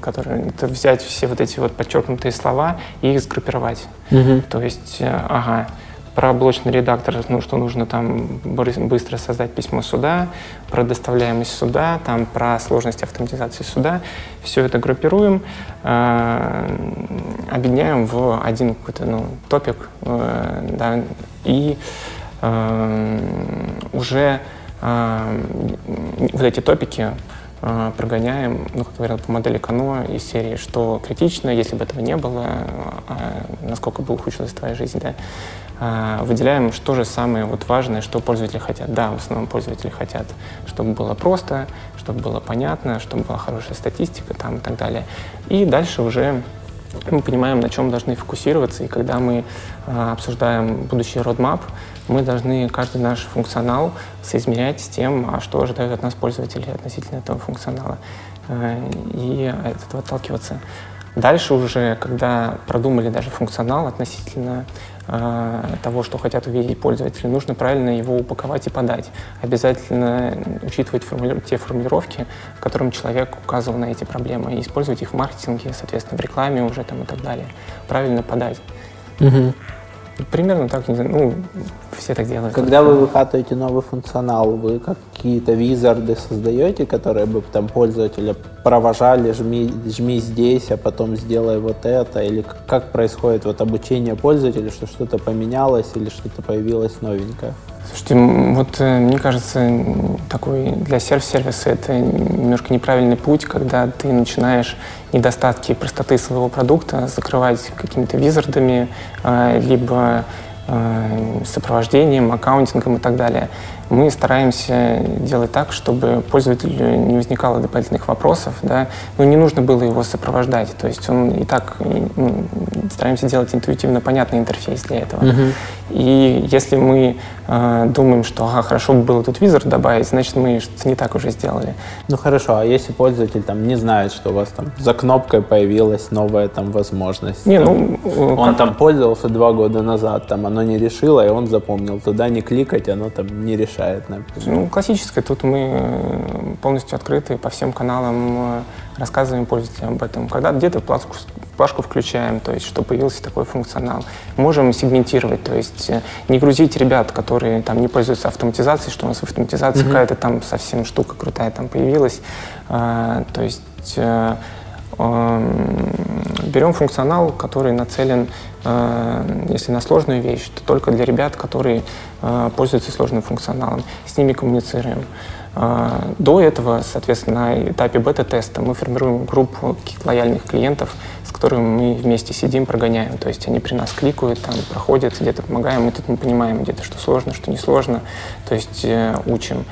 которая это взять все вот эти вот подчеркнутые слова и их сгруппировать. Угу. То есть, э, ага, про блочный редактор, ну, что нужно там быстро создать письмо суда, про доставляемость суда, там про сложность автоматизации суда. Все это группируем, э, объединяем в один какой-то ну, топик, э, да, и э, уже вот эти топики а, прогоняем, ну, как говорят, по модели Кано из серии, что критично, если бы этого не было, а, насколько бы ухудшилась твоя жизнь, да, а, выделяем, что же самое вот важное, что пользователи хотят. Да, в основном пользователи хотят, чтобы было просто, чтобы было понятно, чтобы была хорошая статистика там и так далее. И дальше уже мы понимаем, на чем должны фокусироваться, и когда мы обсуждаем будущий roadmap, мы должны каждый наш функционал соизмерять с тем, а что ожидают от нас пользователи относительно этого функционала, э, и от этого отталкиваться. Дальше уже, когда продумали даже функционал относительно э, того, что хотят увидеть пользователи, нужно правильно его упаковать и подать. Обязательно учитывать формули... те формулировки, которым человек указывал на эти проблемы, и использовать их в маркетинге, соответственно, в рекламе уже там и так далее. Правильно подать. Угу. Примерно так, не знаю, ну, все так делают. Когда вы выкатываете новый функционал, вы какие-то визарды создаете, которые бы там пользователя провожали, жми, жми здесь, а потом сделай вот это, или как происходит вот обучение пользователя, что что-то поменялось или что-то появилось новенькое? Слушайте, вот э, мне кажется, такой для сервис-сервиса это немножко неправильный путь, когда ты начинаешь недостатки простоты своего продукта закрывать какими-то визардами, э, либо э, сопровождением, аккаунтингом и так далее мы стараемся делать так, чтобы пользователю не возникало дополнительных вопросов, да, но не нужно было его сопровождать. То есть он и так ну, стараемся делать интуитивно понятный интерфейс для этого. Uh-huh. И если мы э, думаем, что ага, хорошо бы было тут визор добавить, значит мы что-то не так уже сделали. Ну хорошо, а если пользователь там не знает, что у вас там за кнопкой появилась новая там возможность? Не, ну, э, он как... там пользовался два года назад, там оно не решило, и он запомнил туда не кликать, оно там не решает решает? Например? Ну, классическое. Тут мы э, полностью открыты по всем каналам, э, рассказываем пользователям об этом. Когда где-то плашку, плашку включаем, то есть, что появился такой функционал. Можем сегментировать, то есть э, не грузить ребят, которые там не пользуются автоматизацией, что у нас в автоматизации mm-hmm. какая-то там совсем штука крутая там появилась. А, то есть берем функционал, который нацелен, э, если на сложную вещь, то только для ребят, которые э, пользуются сложным функционалом. С ними коммуницируем. Э, до этого, соответственно, на этапе бета-теста мы формируем группу каких-то лояльных клиентов, с которыми мы вместе сидим, прогоняем. То есть они при нас кликают, там, проходят, где-то помогаем, и тут мы понимаем где-то, что сложно, что не сложно. То есть учим.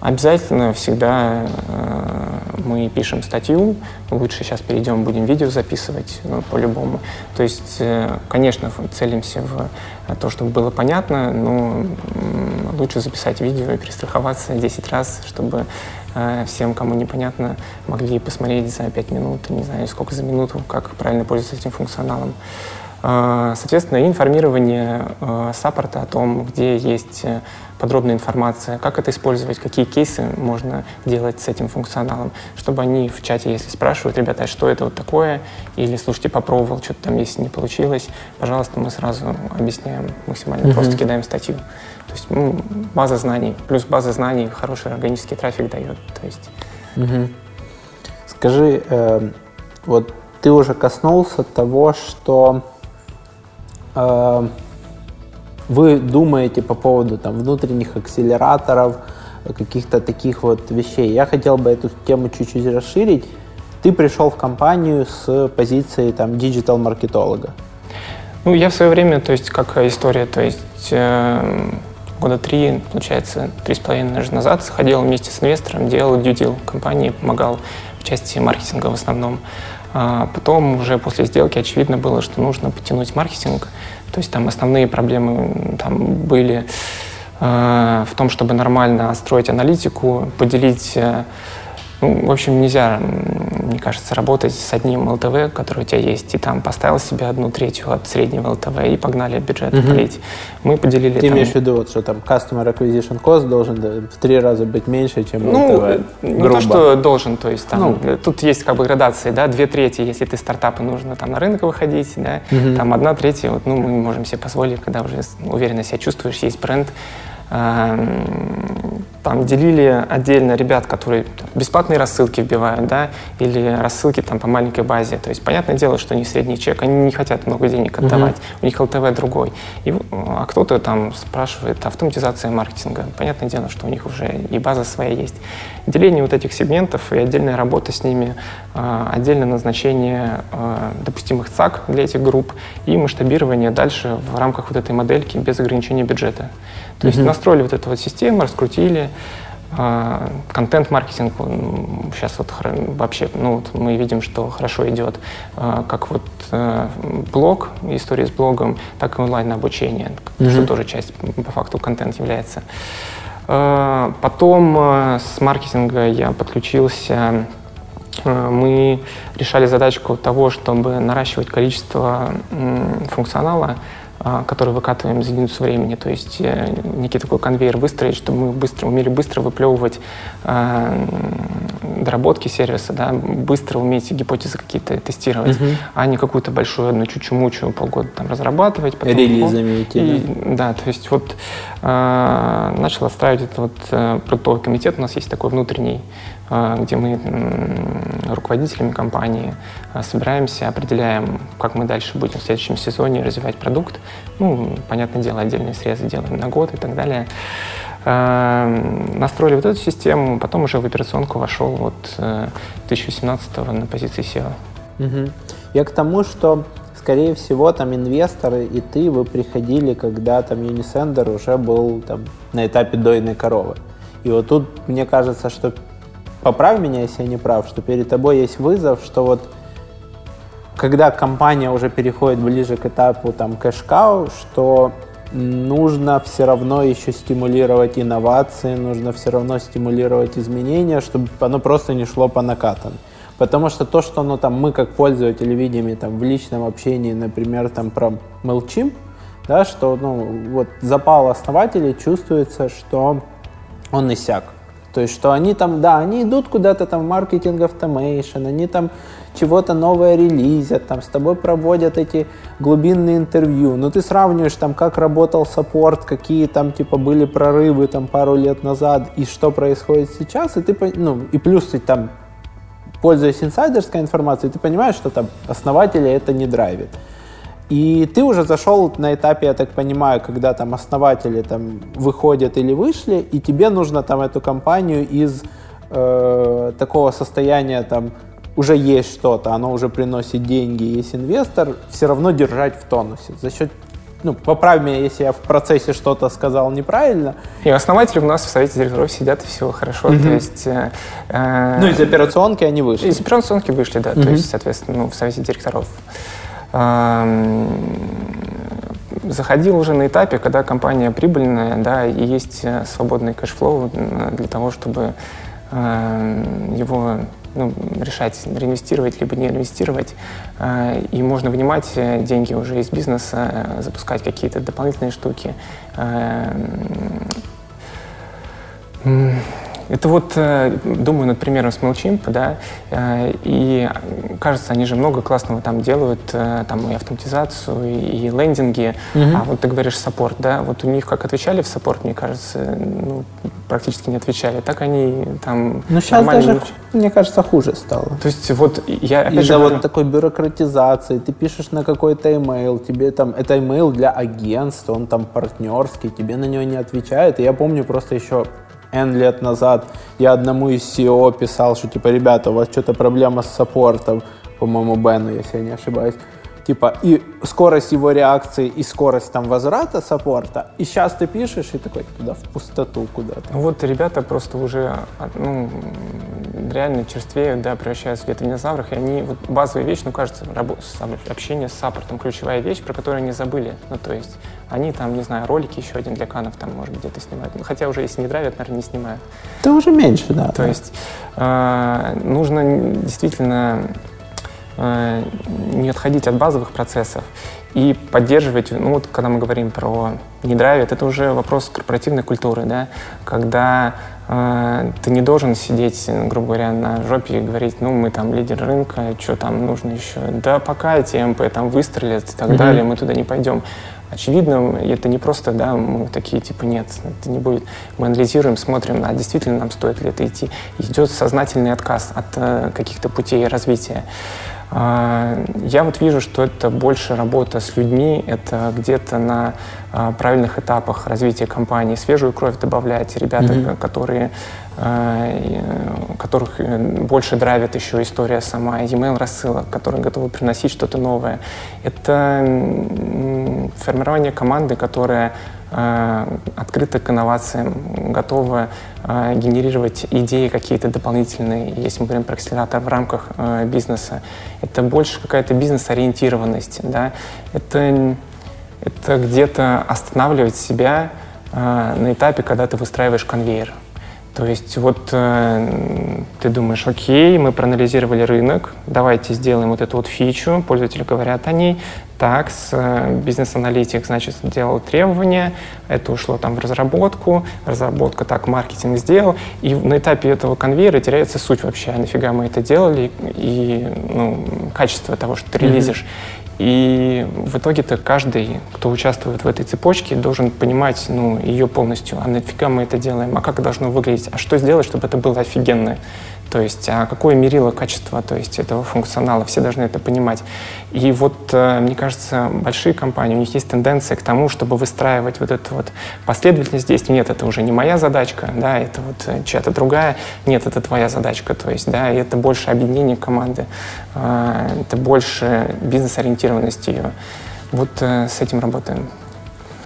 Обязательно всегда э, мы пишем статью, лучше сейчас перейдем, будем видео записывать ну, по-любому. То есть, э, конечно, целимся в то, чтобы было понятно, но э, лучше записать видео и перестраховаться 10 раз, чтобы э, всем, кому непонятно, могли посмотреть за 5 минут, не знаю, сколько за минуту, как правильно пользоваться этим функционалом. Э, соответственно, информирование э, саппорта о том, где есть э, подробная информация, как это использовать, какие кейсы можно делать с этим функционалом, чтобы они в чате, если спрашивают, ребята, а что это вот такое, или, слушайте, попробовал, что-то там, если не получилось, пожалуйста, мы сразу объясняем максимально mm-hmm. просто кидаем статью. То есть ну, база знаний, плюс база знаний хороший органический трафик дает. То есть... Mm-hmm. Скажи, э, вот ты уже коснулся того, что вы думаете по поводу там, внутренних акселераторов, каких-то таких вот вещей. Я хотел бы эту тему чуть-чуть расширить. Ты пришел в компанию с позиции там диджитал-маркетолога. Ну, я в свое время, то есть, как история, то есть, э, года три, получается, три с половиной даже назад ходил вместе с инвестором, делал deal компании, помогал в части маркетинга в основном. А потом уже после сделки очевидно было, что нужно подтянуть маркетинг. То есть там основные проблемы там были э, в том, чтобы нормально строить аналитику, поделить э, ну, в общем, нельзя, мне кажется, работать с одним ЛТВ, который у тебя есть, и там поставил себе одну третью от среднего ЛТВ и погнали бюджет угу. полить. Мы поделили Ты там... имеешь в виду, вот, что там Customer Acquisition Cost должен в три раза быть меньше, чем ну, ЛТВ? Не то, что должен, то есть там, ну. тут есть как бы градации, да, две трети, если ты стартап и нужно там на рынок выходить, да, угу. там одна третья, вот, ну, мы можем себе позволить, когда уже уверенно себя чувствуешь, есть бренд, там делили отдельно ребят, которые бесплатные рассылки вбивают, да, или рассылки там по маленькой базе. То есть, понятное дело, что они средний чек, они не хотят много денег отдавать, uh-huh. у них ЛТВ другой. И, а кто-то там спрашивает автоматизация маркетинга. Понятное дело, что у них уже и база своя есть. Деление вот этих сегментов и отдельная работа с ними, э, отдельное назначение э, допустимых ЦАК для этих групп и масштабирование дальше в рамках вот этой модельки без ограничения бюджета. То есть настроили вот эту вот систему, раскрутили, а, контент-маркетинг сейчас вот вообще, ну, вот мы видим, что хорошо идет, а, как вот э, блог, история с блогом, так и онлайн-обучение, mm-hmm. что тоже часть по факту контент является. А, потом э, с маркетинга я подключился. Мы решали задачку того, чтобы наращивать количество функционала который выкатываем за единицу времени. То есть э, некий такой конвейер выстроить, чтобы мы быстро умели быстро выплевывать э, доработки сервиса, да, быстро уметь гипотезы какие-то тестировать, угу. а не какую-то большую одну чучу-мучу полгода там разрабатывать. Потом, Релизами идти, да. да, то есть вот э, начал отстраивать этот вот э, продуктовый комитет, у нас есть такой внутренний, где мы руководителями компании э, собираемся, определяем, как мы дальше будем в следующем сезоне развивать продукт, ну, понятное дело, отдельные срезы делаем на год и так далее. Эм, настроили вот эту систему, потом уже в операционку вошел вот 2017 э, на позиции SEO. Угу. Я к тому, что скорее всего, там инвесторы и ты, вы приходили, когда там Unisender уже был там на этапе дойной коровы. И вот тут мне кажется, что поправь меня, если я не прав, что перед тобой есть вызов, что вот когда компания уже переходит ближе к этапу там кэшкау, что нужно все равно еще стимулировать инновации, нужно все равно стимулировать изменения, чтобы оно просто не шло по накатанной. Потому что то, что ну, там, мы как пользователи видим и, там, в личном общении, например, там, про MailChimp, да, что ну, вот запал основателей чувствуется, что он иссяк. То есть, что они там, да, они идут куда-то там в маркетинг автомейшн, они там чего-то новое релизят, там с тобой проводят эти глубинные интервью, но ты сравниваешь там, как работал саппорт, какие там типа были прорывы там пару лет назад и что происходит сейчас, и ты, ну, и плюс ты там, пользуясь инсайдерской информацией, ты понимаешь, что там основатели это не драйвит. И ты уже зашел на этапе, я так понимаю, когда там основатели там выходят или вышли, и тебе нужно там эту компанию из э, такого состояния там уже есть что-то, оно уже приносит деньги, есть инвестор, все равно держать в тонусе. За счет ну, поправь меня, если я в процессе что-то сказал неправильно. И основатели у нас в совете директоров сидят, и все хорошо. Mm-hmm. То есть, э, э, ну, из операционки они вышли. Из операционки вышли, да. Mm-hmm. То есть, соответственно, ну, в совете директоров. Э, заходил уже на этапе, когда компания прибыльная, да, и есть э, свободный cash flow для того, чтобы э, его ну, решать, реинвестировать либо не инвестировать. Э, и можно вынимать э, деньги уже из бизнеса, запускать какие-то дополнительные штуки. Это вот, э, думаю над примером с MailChimp, да, э, и кажется, они же много классного там делают, э, там и автоматизацию, и лендинги, угу. а вот ты говоришь саппорт, да, вот у них как отвечали в саппорт, мне кажется, ну, практически не отвечали, так они там Ну сейчас даже, мне кажется, хуже стало. То есть вот я опять Из-за говорю... вот такой бюрократизации, ты пишешь на какой-то email, тебе там, это email для агентства, он там партнерский, тебе на него не отвечают, и я помню просто еще N лет назад я одному из SEO писал, что типа, ребята, у вас что-то проблема с саппортом, по-моему, Бену, если я не ошибаюсь. Типа, и скорость его реакции, и скорость там возврата саппорта. И сейчас ты пишешь, и такой туда в пустоту куда-то. Ну вот ребята просто уже, ну, реально черствеют, да, превращаются где-то в динозаврах, и они, вот базовая вещь, ну, кажется, рабо- общение с саппортом, ключевая вещь, про которую они забыли. Ну, то есть они там, не знаю, ролики еще один для канов там, может, где-то снимают. Ну, хотя уже, если не драйвят, наверное, не снимают. Это уже меньше, да. То да. есть э, нужно действительно э, не отходить от базовых процессов и поддерживать, ну вот когда мы говорим про не драйвит, это уже вопрос корпоративной культуры, да, когда э, ты не должен сидеть, грубо говоря, на жопе и говорить, ну мы там лидер рынка, что там нужно еще, да пока эти МП там выстрелят и так mm-hmm. далее, мы туда не пойдем. Очевидно, это не просто, да, мы такие, типа, нет, это не будет. Мы анализируем, смотрим, а действительно нам стоит ли это идти. Идет сознательный отказ от э, каких-то путей развития. А, я вот вижу, что это больше работа с людьми, это где-то на а, правильных этапах развития компании, свежую кровь добавлять, ребята, mm-hmm. которые, а, которых э, больше драйвит еще история сама, e-mail рассылок, которые готовы приносить что-то новое. Это формирование команды, которая открыта к инновациям, готова э, генерировать идеи какие-то дополнительные, если мы говорим про акселератор в рамках э, бизнеса. Это больше какая-то бизнес-ориентированность. Да? Это, это где-то останавливать себя на этапе, когда ты выстраиваешь конвейер. То есть вот э, ты думаешь, окей, мы проанализировали рынок, давайте сделаем вот эту вот фичу, пользователи говорят о ней, так, э, бизнес-аналитик, значит, сделал требования, это ушло там в разработку, разработка так, маркетинг сделал, и на этапе этого конвейера теряется суть вообще, а нафига мы это делали, и ну, качество того, что ты релизишь. Mm-hmm. И в итоге-то каждый, кто участвует в этой цепочке, должен понимать ну, ее полностью. А нафига мы это делаем? А как должно выглядеть? А что сделать, чтобы это было офигенно? То есть, а какое мерило качества то есть, этого функционала? Все должны это понимать. И вот, э, мне кажется, большие компании, у них есть тенденция к тому, чтобы выстраивать вот эту вот последовательность действий. Нет, это уже не моя задачка, да, это вот э, чья-то другая. Нет, это твоя задачка. То есть, да, и это больше объединение команды, э, это больше бизнес-ориентированность ее. Вот с этим работаем.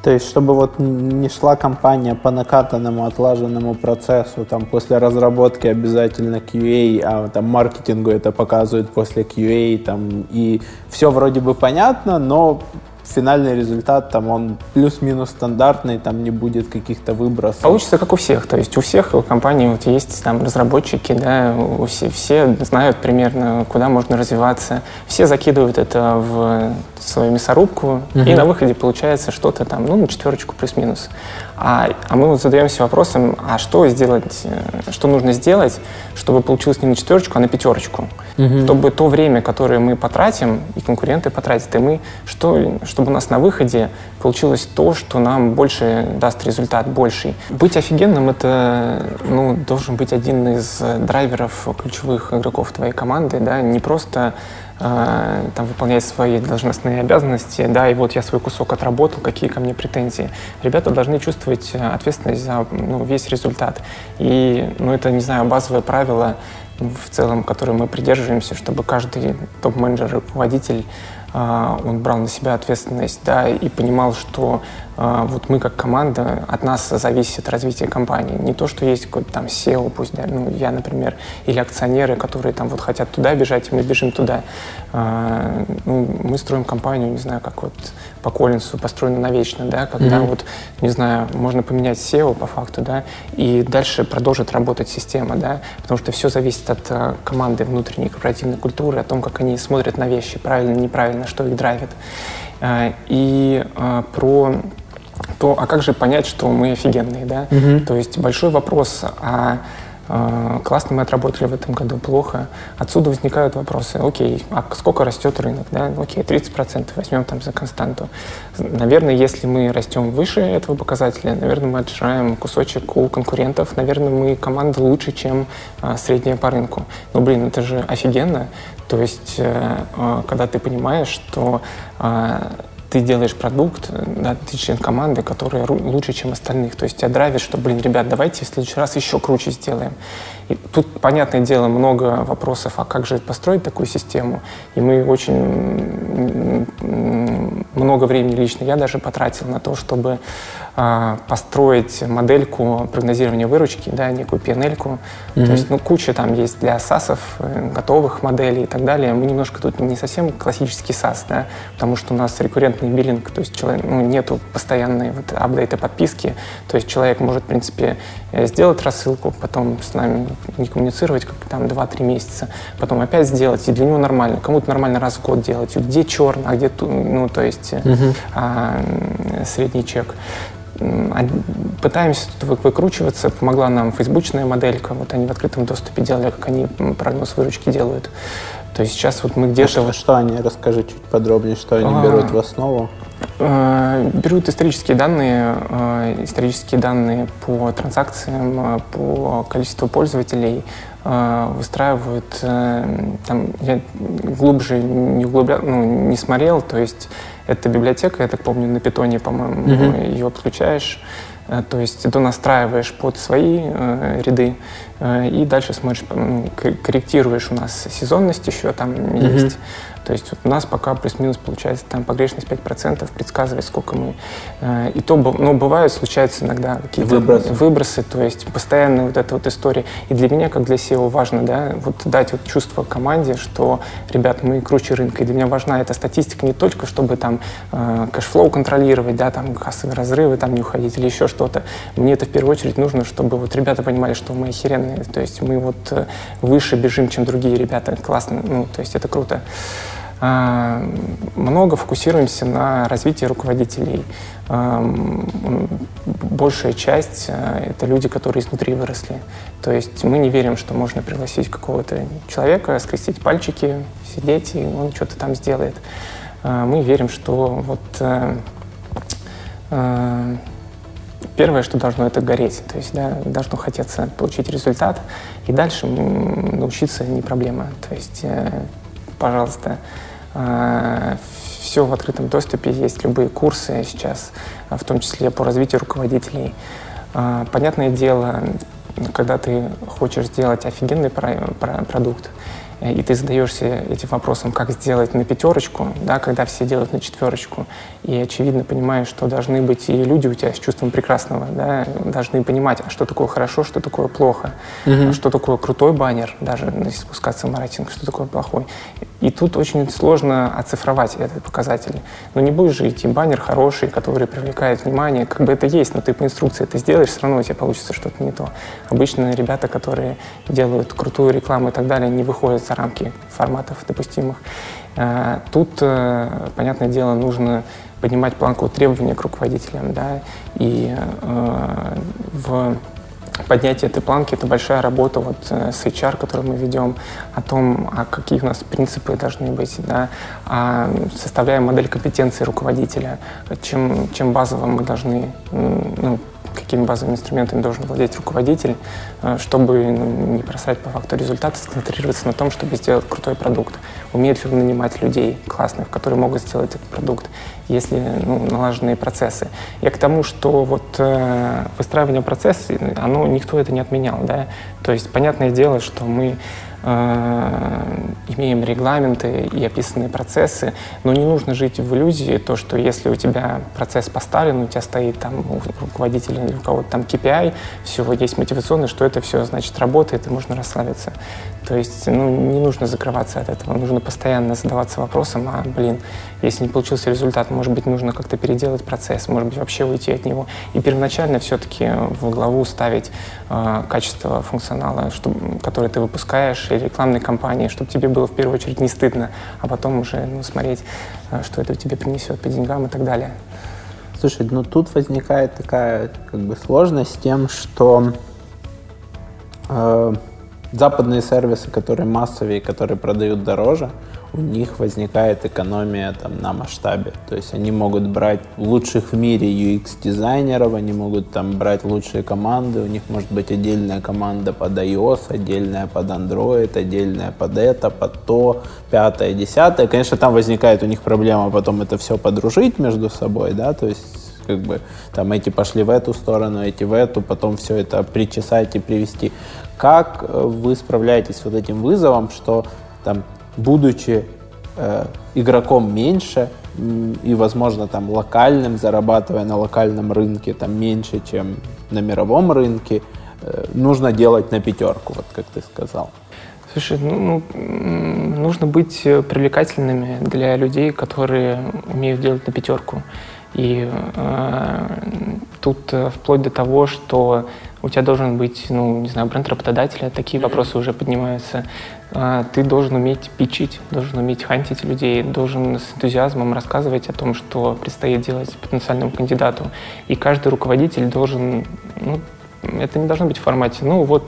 То есть, чтобы вот не шла компания по накатанному, отлаженному процессу, там после разработки обязательно QA, а там маркетингу это показывают после QA, там, и все вроде бы понятно, но финальный результат там он плюс-минус стандартный, там не будет каких-то выбросов. Получится как у всех, то есть у всех компаний вот есть там разработчики, да, у все, все знают примерно, куда можно развиваться, все закидывают это в свою мясорубку, угу. и на выходе получается что-то там, ну, на четверочку плюс-минус. А, а мы вот задаемся вопросом, а что сделать, э, что нужно сделать, чтобы получилось не на четверочку, а на пятерочку. Угу. Чтобы то время, которое мы потратим, и конкуренты потратят, и мы, что, чтобы у нас на выходе получилось то, что нам больше даст результат больший. Быть офигенным — это ну, должен быть один из драйверов ключевых игроков твоей команды, да, не просто э, там, выполнять свои должностные обязанности, да, и вот я свой кусок отработал, какие ко мне претензии. Ребята должны чувствовать э, ответственность за ну, весь результат. И, ну, это, не знаю, базовое правило в целом, которое мы придерживаемся, чтобы каждый топ-менеджер, руководитель а, он брал на себя ответственность, да, и понимал, что а, вот мы как команда, от нас зависит развитие компании. Не то, что есть какой-то там SEO, пусть, да, ну, я, например, или акционеры, которые там вот хотят туда бежать, и мы бежим туда. А, ну, мы строим компанию, не знаю, как вот по Коллинсу построена навечно, да, когда mm-hmm. вот, не знаю, можно поменять SEO по факту, да, и дальше продолжит работать система, да, потому что все зависит от uh, команды внутренней корпоративной культуры, о том, как они смотрят на вещи, правильно, неправильно, что их драйвит. И про то, а как же понять, что мы офигенные, да? Угу. То есть большой вопрос, а э, классно мы отработали в этом году, плохо. Отсюда возникают вопросы, окей, а сколько растет рынок, да? Окей, 30% возьмем там за константу. Наверное, если мы растем выше этого показателя, наверное, мы отжираем кусочек у конкурентов, наверное, мы команда лучше, чем э, средняя по рынку. Но, блин, это же офигенно. То есть, э, э, когда ты понимаешь, что э, ты делаешь продукт, да, ты член команды, который лучше, чем остальных. То есть тебя драйвит, что, блин, ребят, давайте в следующий раз еще круче сделаем. И тут, понятное дело, много вопросов, а как же построить такую систему? И мы очень много времени лично я даже потратил на то, чтобы а, построить модельку прогнозирования выручки, да, некую PNL. -ку. Mm-hmm. То есть, ну, куча там есть для SaaS, э, готовых моделей и так далее. Мы немножко тут не совсем классический SaaS, да, потому что у нас рекуррентный биллинг, то есть человек, ну, нету постоянной вот апдейта подписки, то есть человек может, в принципе, э, сделать рассылку, потом с нами не коммуницировать как там 2-3 месяца, потом опять сделать, и для него нормально. Кому-то нормально раз в год делать. Где черно, а где, ну, то есть mm-hmm. а, средний чек пытаемся тут выкручиваться. Помогла нам фейсбучная моделька. Вот они в открытом доступе делали, как они прогноз выручки делают. То есть сейчас вот мы где-то... А что, что они? Расскажи чуть подробнее, что они а, берут в основу. Э, берут исторические данные, э, исторические данные по транзакциям, э, по количеству пользователей, выстраивают, там, я глубже не, углубля, ну, не смотрел, то есть это библиотека, я так помню, на питоне, по-моему, mm-hmm. ее подключаешь. Э, то есть ты настраиваешь под свои э, ряды э, и дальше смотришь, корректируешь у нас сезонность еще там mm-hmm. есть. То есть вот у нас пока плюс-минус получается там погрешность 5%, предсказывать, сколько мы. Э, и то, но бывают, случаются иногда какие-то выбросы. выбросы, то есть постоянная вот эта вот история. И для меня, как для SEO, важно, да, вот дать вот чувство команде, что, ребят, мы круче рынка. И для меня важна эта статистика не только, чтобы там э, cash flow контролировать, да, там кассовые разрывы там не уходить или еще что-то. Мне это в первую очередь нужно, чтобы вот ребята понимали, что мы охеренные, то есть мы вот э, выше бежим, чем другие ребята, классно, ну, то есть это круто. А, много фокусируемся на развитии руководителей. А, большая часть а, — это люди, которые изнутри выросли. То есть мы не верим, что можно пригласить какого-то человека, скрестить пальчики, сидеть, и он что-то там сделает. Мы верим, что вот первое, что должно это гореть, то есть да, должно хотеться получить результат, и дальше научиться не проблема. То есть, э, пожалуйста, а, Все в открытом доступе, есть любые курсы сейчас, а, в том числе по развитию руководителей. А, понятное дело, когда ты хочешь сделать офигенный продукт, и ты задаешься этим вопросом, как сделать на пятерочку, да, когда все делают на четверочку, и очевидно понимаешь, что должны быть и люди у тебя с чувством прекрасного, да, должны понимать, а что такое хорошо, что такое плохо, mm-hmm. что такое крутой баннер, даже если спускаться в маркетинг, что такое плохой. И тут очень сложно оцифровать этот показатель. Но не будешь же идти баннер хороший, который привлекает внимание, как бы это есть, но ты по инструкции это сделаешь, все равно у тебя получится что-то не то. Обычно ребята, которые делают крутую рекламу и так далее, не выходят за рамки форматов допустимых. Э, тут, э, понятное дело, нужно поднимать планку требований к руководителям, да, и э, в поднятие этой планки — это большая работа вот с HR, которую мы ведем, о том, а какие у нас принципы должны быть, да, а составляем модель компетенции руководителя, чем, чем базово мы должны ну, какими базовыми инструментами должен владеть руководитель, э, чтобы ну, не просрать по факту результаты, сконцентрироваться на том, чтобы сделать крутой продукт. Умеет ли он нанимать людей классных, которые могут сделать этот продукт, если ну, налаженные процессы. Я к тому, что вот э, выстраивание процесса, оно, никто это не отменял. Да? То есть понятное дело, что мы имеем регламенты и описанные процессы, но не нужно жить в иллюзии, то, что если у тебя процесс поставлен, у тебя стоит там у руководителя или у кого-то там KPI, все, есть мотивационный, что это все, значит, работает, и можно расслабиться. То есть, ну, не нужно закрываться от этого, нужно постоянно задаваться вопросом, а, блин, если не получился результат, может быть, нужно как-то переделать процесс, может быть, вообще уйти от него. И первоначально все-таки в главу ставить э, качество функционала, чтобы, который ты выпускаешь, и рекламной кампании, чтобы тебе было в первую очередь не стыдно, а потом уже ну, смотреть, э, что это тебе принесет по деньгам и так далее. Слушай, ну тут возникает такая как бы сложность с тем, что э, западные сервисы, которые массовые, которые продают дороже, у них возникает экономия там, на масштабе. То есть они могут брать лучших в мире UX-дизайнеров, они могут там брать лучшие команды, у них может быть отдельная команда под iOS, отдельная под Android, отдельная под это, под то, пятое, десятое. Конечно, там возникает у них проблема потом это все подружить между собой, да, то есть как бы там эти пошли в эту сторону, эти в эту, потом все это причесать и привести. Как э, вы справляетесь с вот этим вызовом, что там будучи э, игроком меньше и, возможно, там локальным, зарабатывая на локальном рынке там меньше, чем на мировом рынке, э, нужно делать на пятерку, вот как ты сказал. Слушай, ну, ну, нужно быть привлекательными для людей, которые умеют делать на пятерку. И э, тут э, вплоть до того, что у тебя должен быть, ну, не знаю, бренд работодателя, такие вопросы уже поднимаются. А, ты должен уметь пичить, должен уметь хантить людей, должен с энтузиазмом рассказывать о том, что предстоит делать потенциальному кандидату. И каждый руководитель должен, ну, это не должно быть в формате, ну вот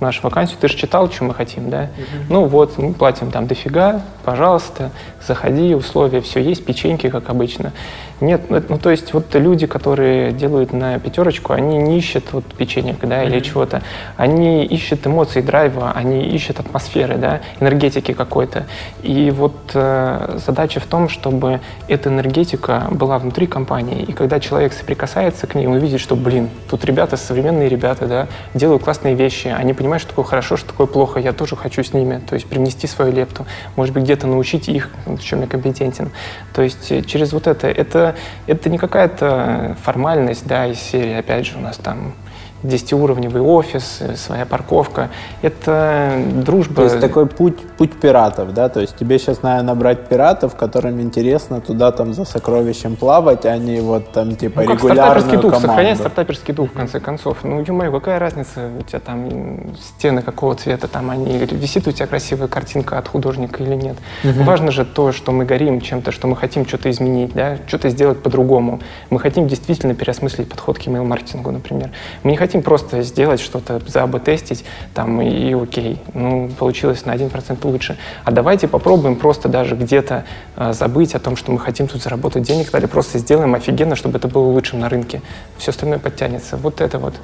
нашу вакансию, ты же читал, что мы хотим, да? Угу. Ну вот, мы платим там дофига, пожалуйста, заходи, условия, все есть, печеньки, как обычно. Нет, ну, ну то есть вот люди, которые делают на пятерочку, они не ищут вот печенье, да, mm-hmm. или чего-то. Они ищут эмоций, драйва, они ищут атмосферы, да, энергетики какой-то. И вот э, задача в том, чтобы эта энергетика была внутри компании, и когда человек соприкасается к ней, он видит, что, блин, тут ребята, современные ребята, да, делают классные вещи, они понимают, что такое хорошо, что такое плохо, я тоже хочу с ними, то есть принести свою лепту, может быть, где-то научить их, в чем я компетентен. То есть э, через вот это, это это, не какая-то формальность, да, из серии, опять же, у нас там десятиуровневый офис, своя парковка. Это дружба. То есть такой путь, путь пиратов, да? То есть тебе сейчас надо набрать пиратов, которым интересно туда там за сокровищем плавать, а не вот там типа ну, регулярную дух, команду. сохранять стартаперский дух в конце концов. Ну, ё какая разница, у тебя там стены какого цвета, там они, висит у тебя красивая картинка от художника или нет. Угу. Важно же то, что мы горим чем-то, что мы хотим что-то изменить, да, что-то сделать по-другому. Мы хотим действительно переосмыслить подход к email-маркетингу, например. Мы не хотим хотим просто сделать что-то, за тестить там, и окей, ну, получилось на 1% лучше. А давайте попробуем просто даже где-то э, забыть о том, что мы хотим тут заработать денег, или просто сделаем офигенно, чтобы это было лучшим на рынке. Все остальное подтянется. Вот это вот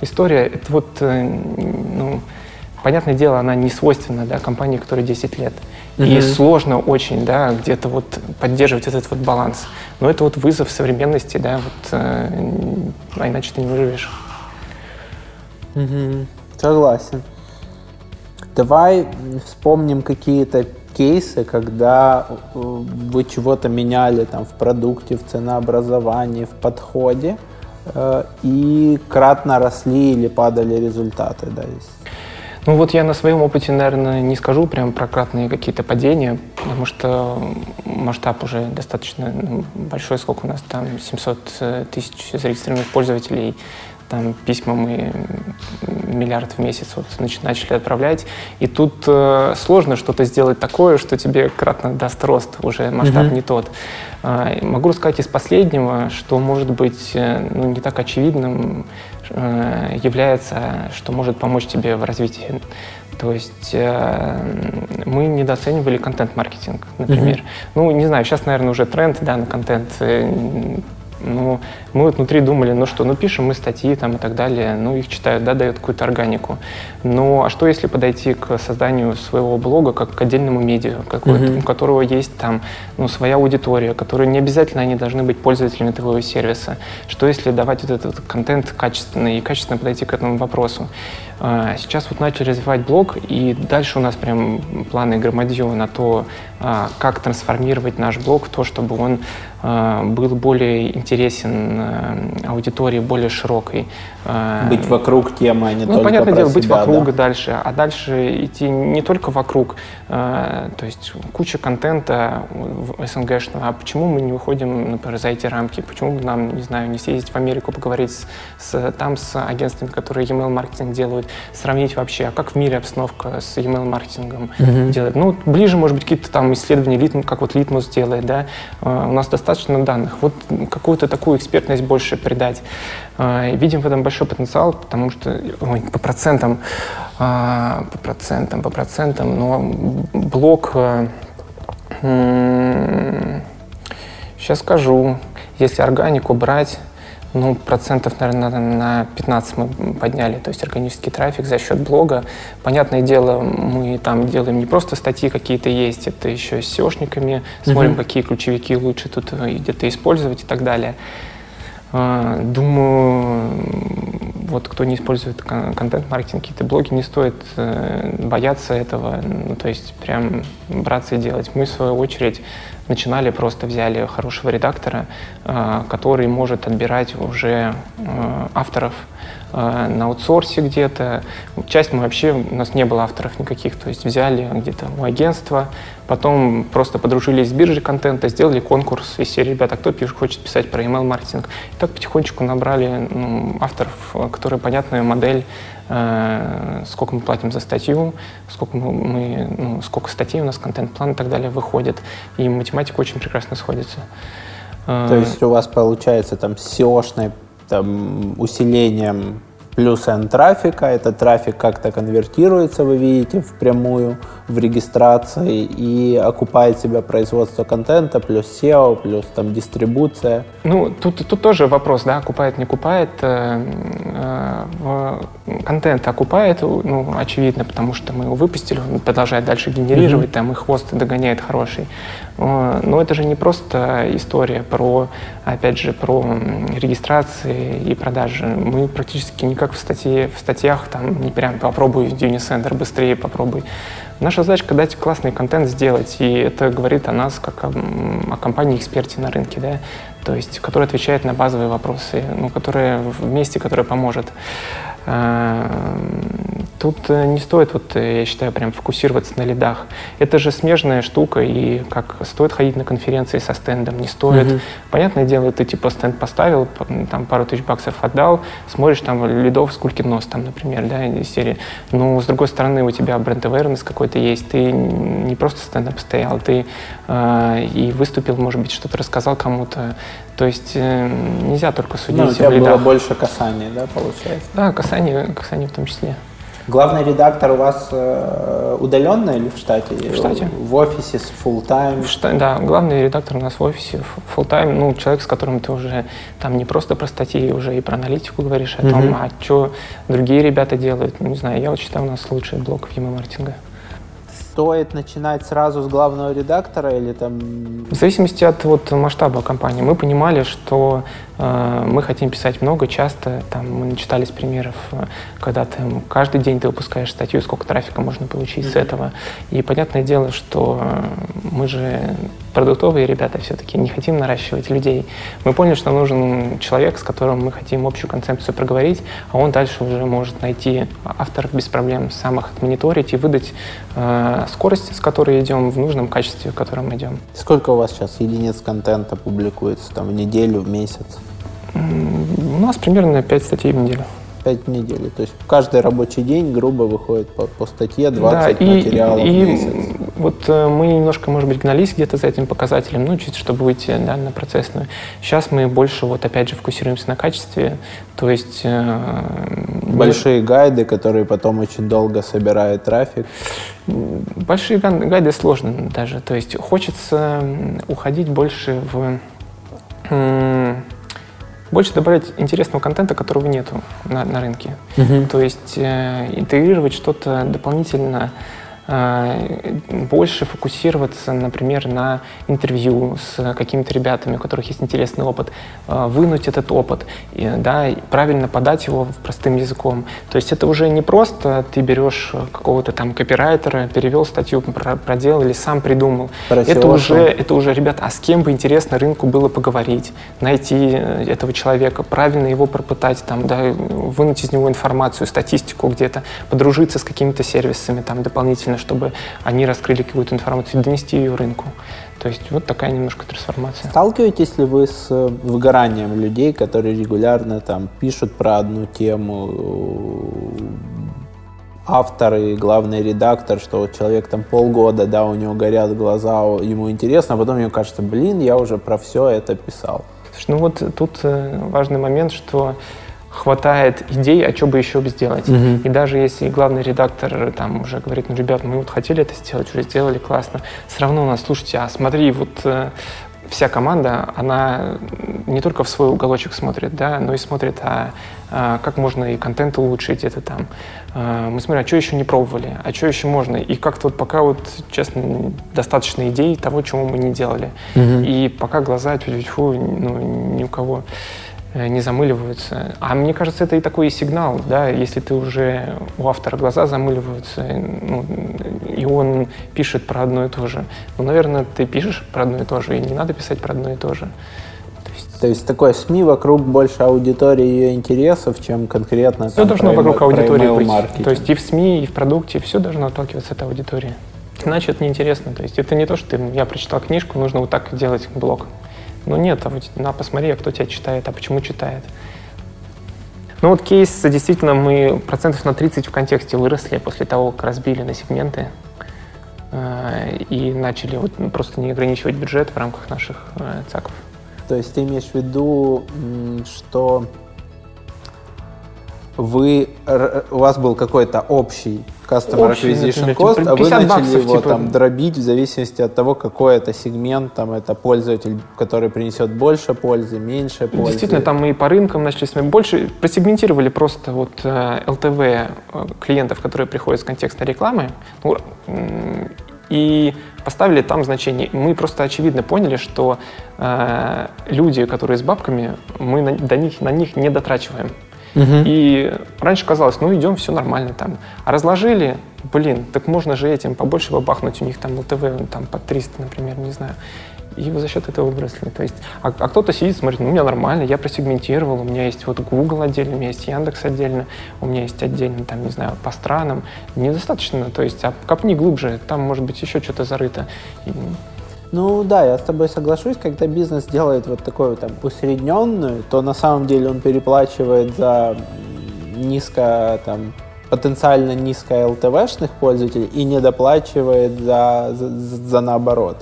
история, это вот, э, ну, понятное дело, она не свойственна да, компании, которой 10 лет. Mm-hmm. И сложно очень, да, где-то вот поддерживать этот вот баланс. Но это вот вызов современности, да, вот, э, а иначе ты не выживешь. Угу. Согласен. Давай вспомним какие-то кейсы, когда э, вы чего-то меняли там в продукте, в ценообразовании, в подходе, э, и кратно росли или падали результаты, да, есть. Ну вот я на своем опыте, наверное, не скажу прям про кратные какие-то падения, потому что масштаб уже достаточно ну, большой, сколько у нас там, 700 э, тысяч зарегистрированных пользователей, там письма мы миллиард в месяц вот начали отправлять. И тут э, сложно что-то сделать такое, что тебе кратно даст рост, уже масштаб mm-hmm. не тот. Э, могу рассказать из последнего, что может быть э, ну, не так очевидным э, является, что может помочь тебе в развитии. То есть э, мы недооценивали контент-маркетинг, например. Mm-hmm. Ну, не знаю, сейчас, наверное, уже тренд да, на контент. Ну, мы вот внутри думали, ну что, ну пишем мы статьи там и так далее, ну их читают, да, дают какую-то органику. Ну, а что если подойти к созданию своего блога как к отдельному медиа, mm-hmm. у которого есть там, ну, своя аудитория, которые не обязательно они должны быть пользователями твоего сервиса. Что если давать вот этот контент качественный и качественно подойти к этому вопросу? А, сейчас вот начали развивать блог, и дальше у нас прям планы громадье на то, а, как трансформировать наш блог в то, чтобы он был более интересен э, аудитории, более широкой. Быть вокруг темы, а не ну, только понятное про дело, себя, быть вокруг да? дальше, а дальше идти не только вокруг, то есть куча контента СНГшного, а почему мы не выходим, например, за эти рамки, почему бы нам, не знаю, не съездить в Америку, поговорить с, с, там с агентствами, которые email-маркетинг делают, сравнить вообще, а как в мире обстановка с email-маркетингом mm-hmm. делает. Ну, ближе, может быть, какие-то там исследования, литм, как вот Литмус делает, да, uh, у нас достаточно данных. Вот какую-то такую экспертность больше придать. Uh, видим в этом большой потенциал, потому что, ой, по процентам, uh, по процентам, по процентам, но блок, сейчас скажу, если органику брать, ну, процентов, наверное, на 15 мы подняли, то есть органический трафик за счет блога. Понятное дело, мы там делаем не просто статьи какие-то есть, это еще с SEOшниками, смотрим, mm-hmm. какие ключевики лучше тут э, где-то использовать и так далее. А, думаю, вот кто не использует контент-маркетинг, какие-то блоги, не стоит э, бояться этого, ну, то есть прям браться и делать. Мы, в свою очередь, начинали, просто взяли хорошего редактора, э, который может отбирать уже э, авторов на аутсорсе где-то. Часть мы вообще, у нас не было авторов никаких, то есть взяли где-то у агентства, потом просто подружились с биржей контента, сделали конкурс из серии «Ребята, кто пишет, хочет писать про email-маркетинг?» И так потихонечку набрали ну, авторов, которые понятную модель Э, сколько мы платим за статью, сколько, мы, мы ну, сколько статей у нас, контент-план и так далее выходит. И математика очень прекрасно сходится. Э, То есть у вас получается там SEO-шное там, усилением плюс N трафика, этот трафик как-то конвертируется, вы видите, впрямую в регистрации и окупает себя производство контента, плюс SEO, плюс там дистрибуция. Ну, тут, тут тоже вопрос, да, окупает, не окупает. Э, э, контент окупает, ну, очевидно, потому что мы его выпустили, он продолжает дальше генерировать, mm-hmm. там и хвост догоняет хороший. Но это же не просто история про, опять же, про регистрации и продажи. Мы практически никак в, статье, в статьях там не прям попробуй Unisender быстрее, попробуй. Наша задача дать классный контент сделать, и это говорит о нас как о, о компании-эксперте на рынке, да, то есть, которая отвечает на базовые вопросы, ну, которая в месте, которая поможет. Тут э, не стоит, вот, э, я считаю, прям фокусироваться на лидах. Это же смежная штука, и как стоит ходить на конференции со стендом, не стоит. Mm-hmm. Понятное дело, ты типа стенд поставил, там пару тысяч баксов отдал, смотришь там лидов сколько нос, там, например, да, из серии. Но с другой стороны, у тебя бренд awareness какой-то есть, ты не просто стендап стоял, ты э, и выступил, может быть, что-то рассказал кому-то, то есть э, нельзя только судить ну, у тебя было больше касаний, да, получается? Да, касание, касание в том числе. Главный редактор у вас э, удаленно или в штате? В штате. В офисе с full time? В да, главный редактор у нас в офисе full time, ну, человек, с которым ты уже там не просто про статьи, уже и про аналитику говоришь, о том, а что другие ребята делают. Ну, не знаю, я вот считаю, у нас лучший блок в email-маркетинга стоит начинать сразу с главного редактора или там... В зависимости от вот, масштаба компании. Мы понимали, что мы хотим писать много, часто. Там, мы начитались примеров, э, когда ты каждый день ты выпускаешь статью, сколько трафика можно получить mm-hmm. с этого. И понятное дело, что э, мы же продуктовые ребята все-таки, не хотим наращивать людей. Мы поняли, что нужен человек, с которым мы хотим общую концепцию проговорить, а он дальше уже может найти авторов без проблем, сам их отмониторить и выдать э, скорость, с которой идем, в нужном качестве, в котором идем. Сколько у вас сейчас единиц контента публикуется там в неделю, в месяц? У нас примерно 5 статей в неделю. 5 недель. То есть каждый рабочий день грубо выходит по, по статье 20 да, материалов и, в месяц. Вот э, мы немножко, может быть, гнались где-то за этим показателем, ну, чуть чтобы выйти да, на процессную. Сейчас мы больше, вот опять же, фокусируемся на качестве. То есть... Э, Большие мы... гайды, которые потом очень долго собирают трафик. Большие гайды сложно даже. То есть хочется уходить больше в больше добавлять интересного контента, которого нету на, на рынке. Угу. То есть э, интегрировать что-то дополнительно больше фокусироваться, например, на интервью с какими-то ребятами, у которых есть интересный опыт, э, вынуть этот опыт, да, и правильно подать его простым языком. То есть это уже не просто ты берешь какого-то там копирайтера, перевел статью, проделал или сам придумал. это уже, это уже, ребята, а с кем бы интересно рынку было поговорить, найти э, этого человека, правильно его пропытать, там, да, вынуть из него информацию, статистику где-то, подружиться с какими-то сервисами там дополнительно обязательно, чтобы они раскрыли какую-то информацию и донести ее рынку. То есть вот такая немножко трансформация. Сталкиваетесь ли вы с э, выгоранием людей, которые регулярно там пишут про одну тему, автор и главный редактор, что вот человек там полгода, да, у него горят глаза, ему интересно, а потом ему кажется, блин, я уже про все это писал. Слушай, ну вот тут э, важный момент, что хватает идей, а что бы еще сделать. Угу. И даже если главный редактор там уже говорит, ну, ребят, мы вот хотели это сделать, уже сделали, классно, все равно у нас, слушайте, а смотри, вот э, вся команда, она не только в свой уголочек смотрит, да, но и смотрит, а, а как можно и контент улучшить, это там. А, мы смотрим, а что еще не пробовали, а что еще можно. И как-то вот пока вот, честно, достаточно идей того, чего мы не делали. Угу. И пока глаза тьфу, ну, ни у кого Э, не замыливаются. А мне кажется, это и такой сигнал, да, если ты уже у автора глаза замыливаются, ну, и он пишет про одно и то же. Ну, наверное, ты пишешь про одно и то же, и не надо писать про одно и то же. То есть, то есть такое СМИ вокруг больше аудитории ее интересов, чем конкретно Все там, должно про вокруг аудитории быть. Маркетинг. То есть и в СМИ, и в продукте все должно отталкиваться от аудитории. Иначе это неинтересно. То есть это не то, что ты, я прочитал книжку, нужно вот так делать блог. Ну нет, а вот, на, посмотри, а кто тебя читает, а почему читает. Ну вот кейс, действительно, мы процентов на 30 в контексте выросли после того, как разбили на сегменты э, и начали вот ну, просто не ограничивать бюджет в рамках наших э, ЦАКов. То есть ты имеешь в виду, что вы, у вас был какой-то общий customer Общий, acquisition например, cost, а вы начали баксов, его типа... там дробить в зависимости от того, какой это сегмент, там это пользователь, который принесет больше пользы, меньше пользы. Действительно, там мы и по рынкам начали смотреть. Больше просегментировали просто вот LTV э, э, клиентов, которые приходят с контекстной рекламы, ну, и поставили там значение. Мы просто очевидно поняли, что э, люди, которые с бабками, мы на, до них, на них не дотрачиваем. Угу. И раньше казалось, ну идем, все нормально там. А разложили, блин, так можно же этим побольше бабахнуть, у них там ЛТВ там по 300, например, не знаю. И за счет этого выросли. То есть, а, а кто-то сидит, смотрит, ну, у меня нормально, я просегментировал, у меня есть вот Google отдельно, у меня есть Яндекс отдельно, у меня есть отдельно, там, не знаю, по странам. Недостаточно, то есть, а копни глубже, там, может быть, еще что-то зарыто. И, ну да, я с тобой соглашусь, когда бизнес делает вот такую там усредненную, то на самом деле он переплачивает за низко там потенциально низко ЛТВшных пользователей и не доплачивает за, за, за наоборот.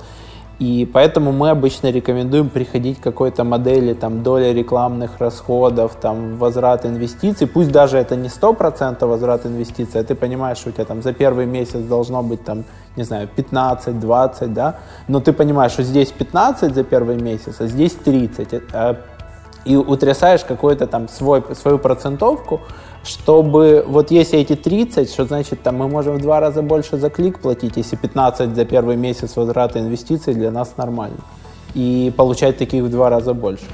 И поэтому мы обычно рекомендуем приходить к какой-то модели, там, доля рекламных расходов, там, возврат инвестиций. Пусть даже это не 100% возврат инвестиций, а ты понимаешь, что у тебя там за первый месяц должно быть, там, не знаю, 15-20, да, но ты понимаешь, что здесь 15 за первый месяц, а здесь 30, э, и утрясаешь какую-то там свой, свою процентовку, чтобы вот если эти 30, что значит там мы можем в два раза больше за клик платить, если 15 за первый месяц возврата инвестиций для нас нормально. И получать таких в два раза больше.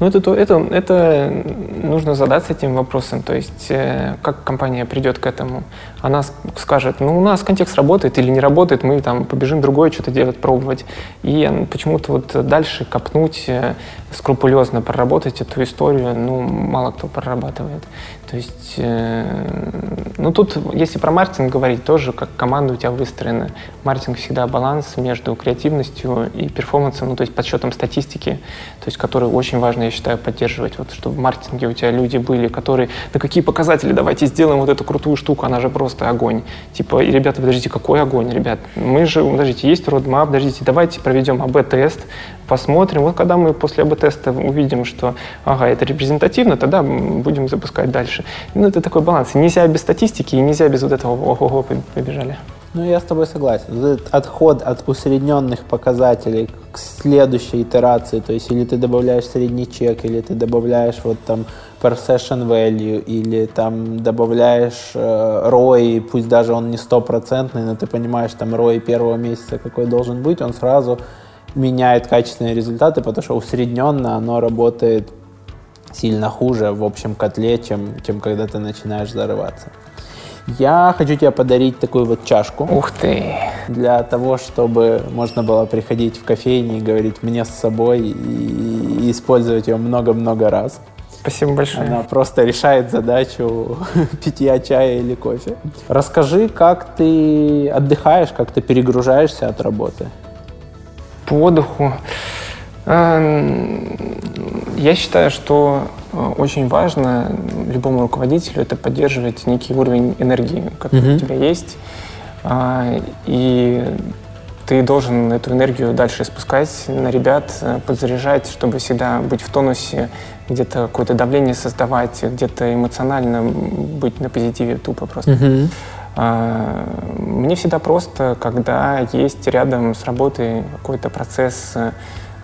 Ну, это, это, это нужно задаться этим вопросом. То есть, э, как компания придет к этому? Она скажет, ну, у нас контекст работает или не работает, мы там побежим другое что-то делать, пробовать. И почему-то вот дальше копнуть, э, скрупулезно проработать эту историю, ну, мало кто прорабатывает. То есть, э, ну тут, если про маркетинг говорить, тоже как команда у тебя выстроена. Маркетинг всегда баланс между креативностью и перформансом, ну то есть подсчетом статистики, то есть которую очень важно, я считаю, поддерживать. Вот чтобы в маркетинге у тебя люди были, которые, да какие показатели, давайте сделаем вот эту крутую штуку, она же просто огонь. Типа, ребята, подождите, какой огонь, ребят? Мы же, подождите, есть roadmap, подождите, давайте проведем АБ-тест, посмотрим. Вот когда мы после АБ-теста увидим, что, ага, это репрезентативно, тогда будем запускать дальше. Ну, это такой баланс. Нельзя без статистики и нельзя без вот этого ого-го побежали. Ну, я с тобой согласен. Отход от усредненных показателей к следующей итерации, то есть или ты добавляешь средний чек, или ты добавляешь вот там per session value, или там добавляешь э, ROI, пусть даже он не стопроцентный, но ты понимаешь там ROI первого месяца какой должен быть, он сразу меняет качественные результаты, потому что усредненно оно работает сильно хуже в общем котле, чем, чем когда ты начинаешь зарываться. Я хочу тебе подарить такую вот чашку. Ух ты! Для того, чтобы можно было приходить в кофейни и говорить мне с собой и, и использовать ее много-много раз. Спасибо большое. Она просто решает задачу питья чая или кофе. Расскажи, как ты отдыхаешь, как ты перегружаешься от работы? По отдыху. Эм, я считаю, что э, очень важно любому руководителю это поддерживать некий уровень энергии, который mm-hmm. у тебя есть. А, и ты должен эту энергию дальше спускать на ребят, э, подзаряжать, чтобы всегда быть в тонусе, где-то какое-то давление создавать, где-то эмоционально быть на позитиве тупо просто. Mm-hmm. Мне всегда просто, когда есть рядом с работой какой-то процесс э,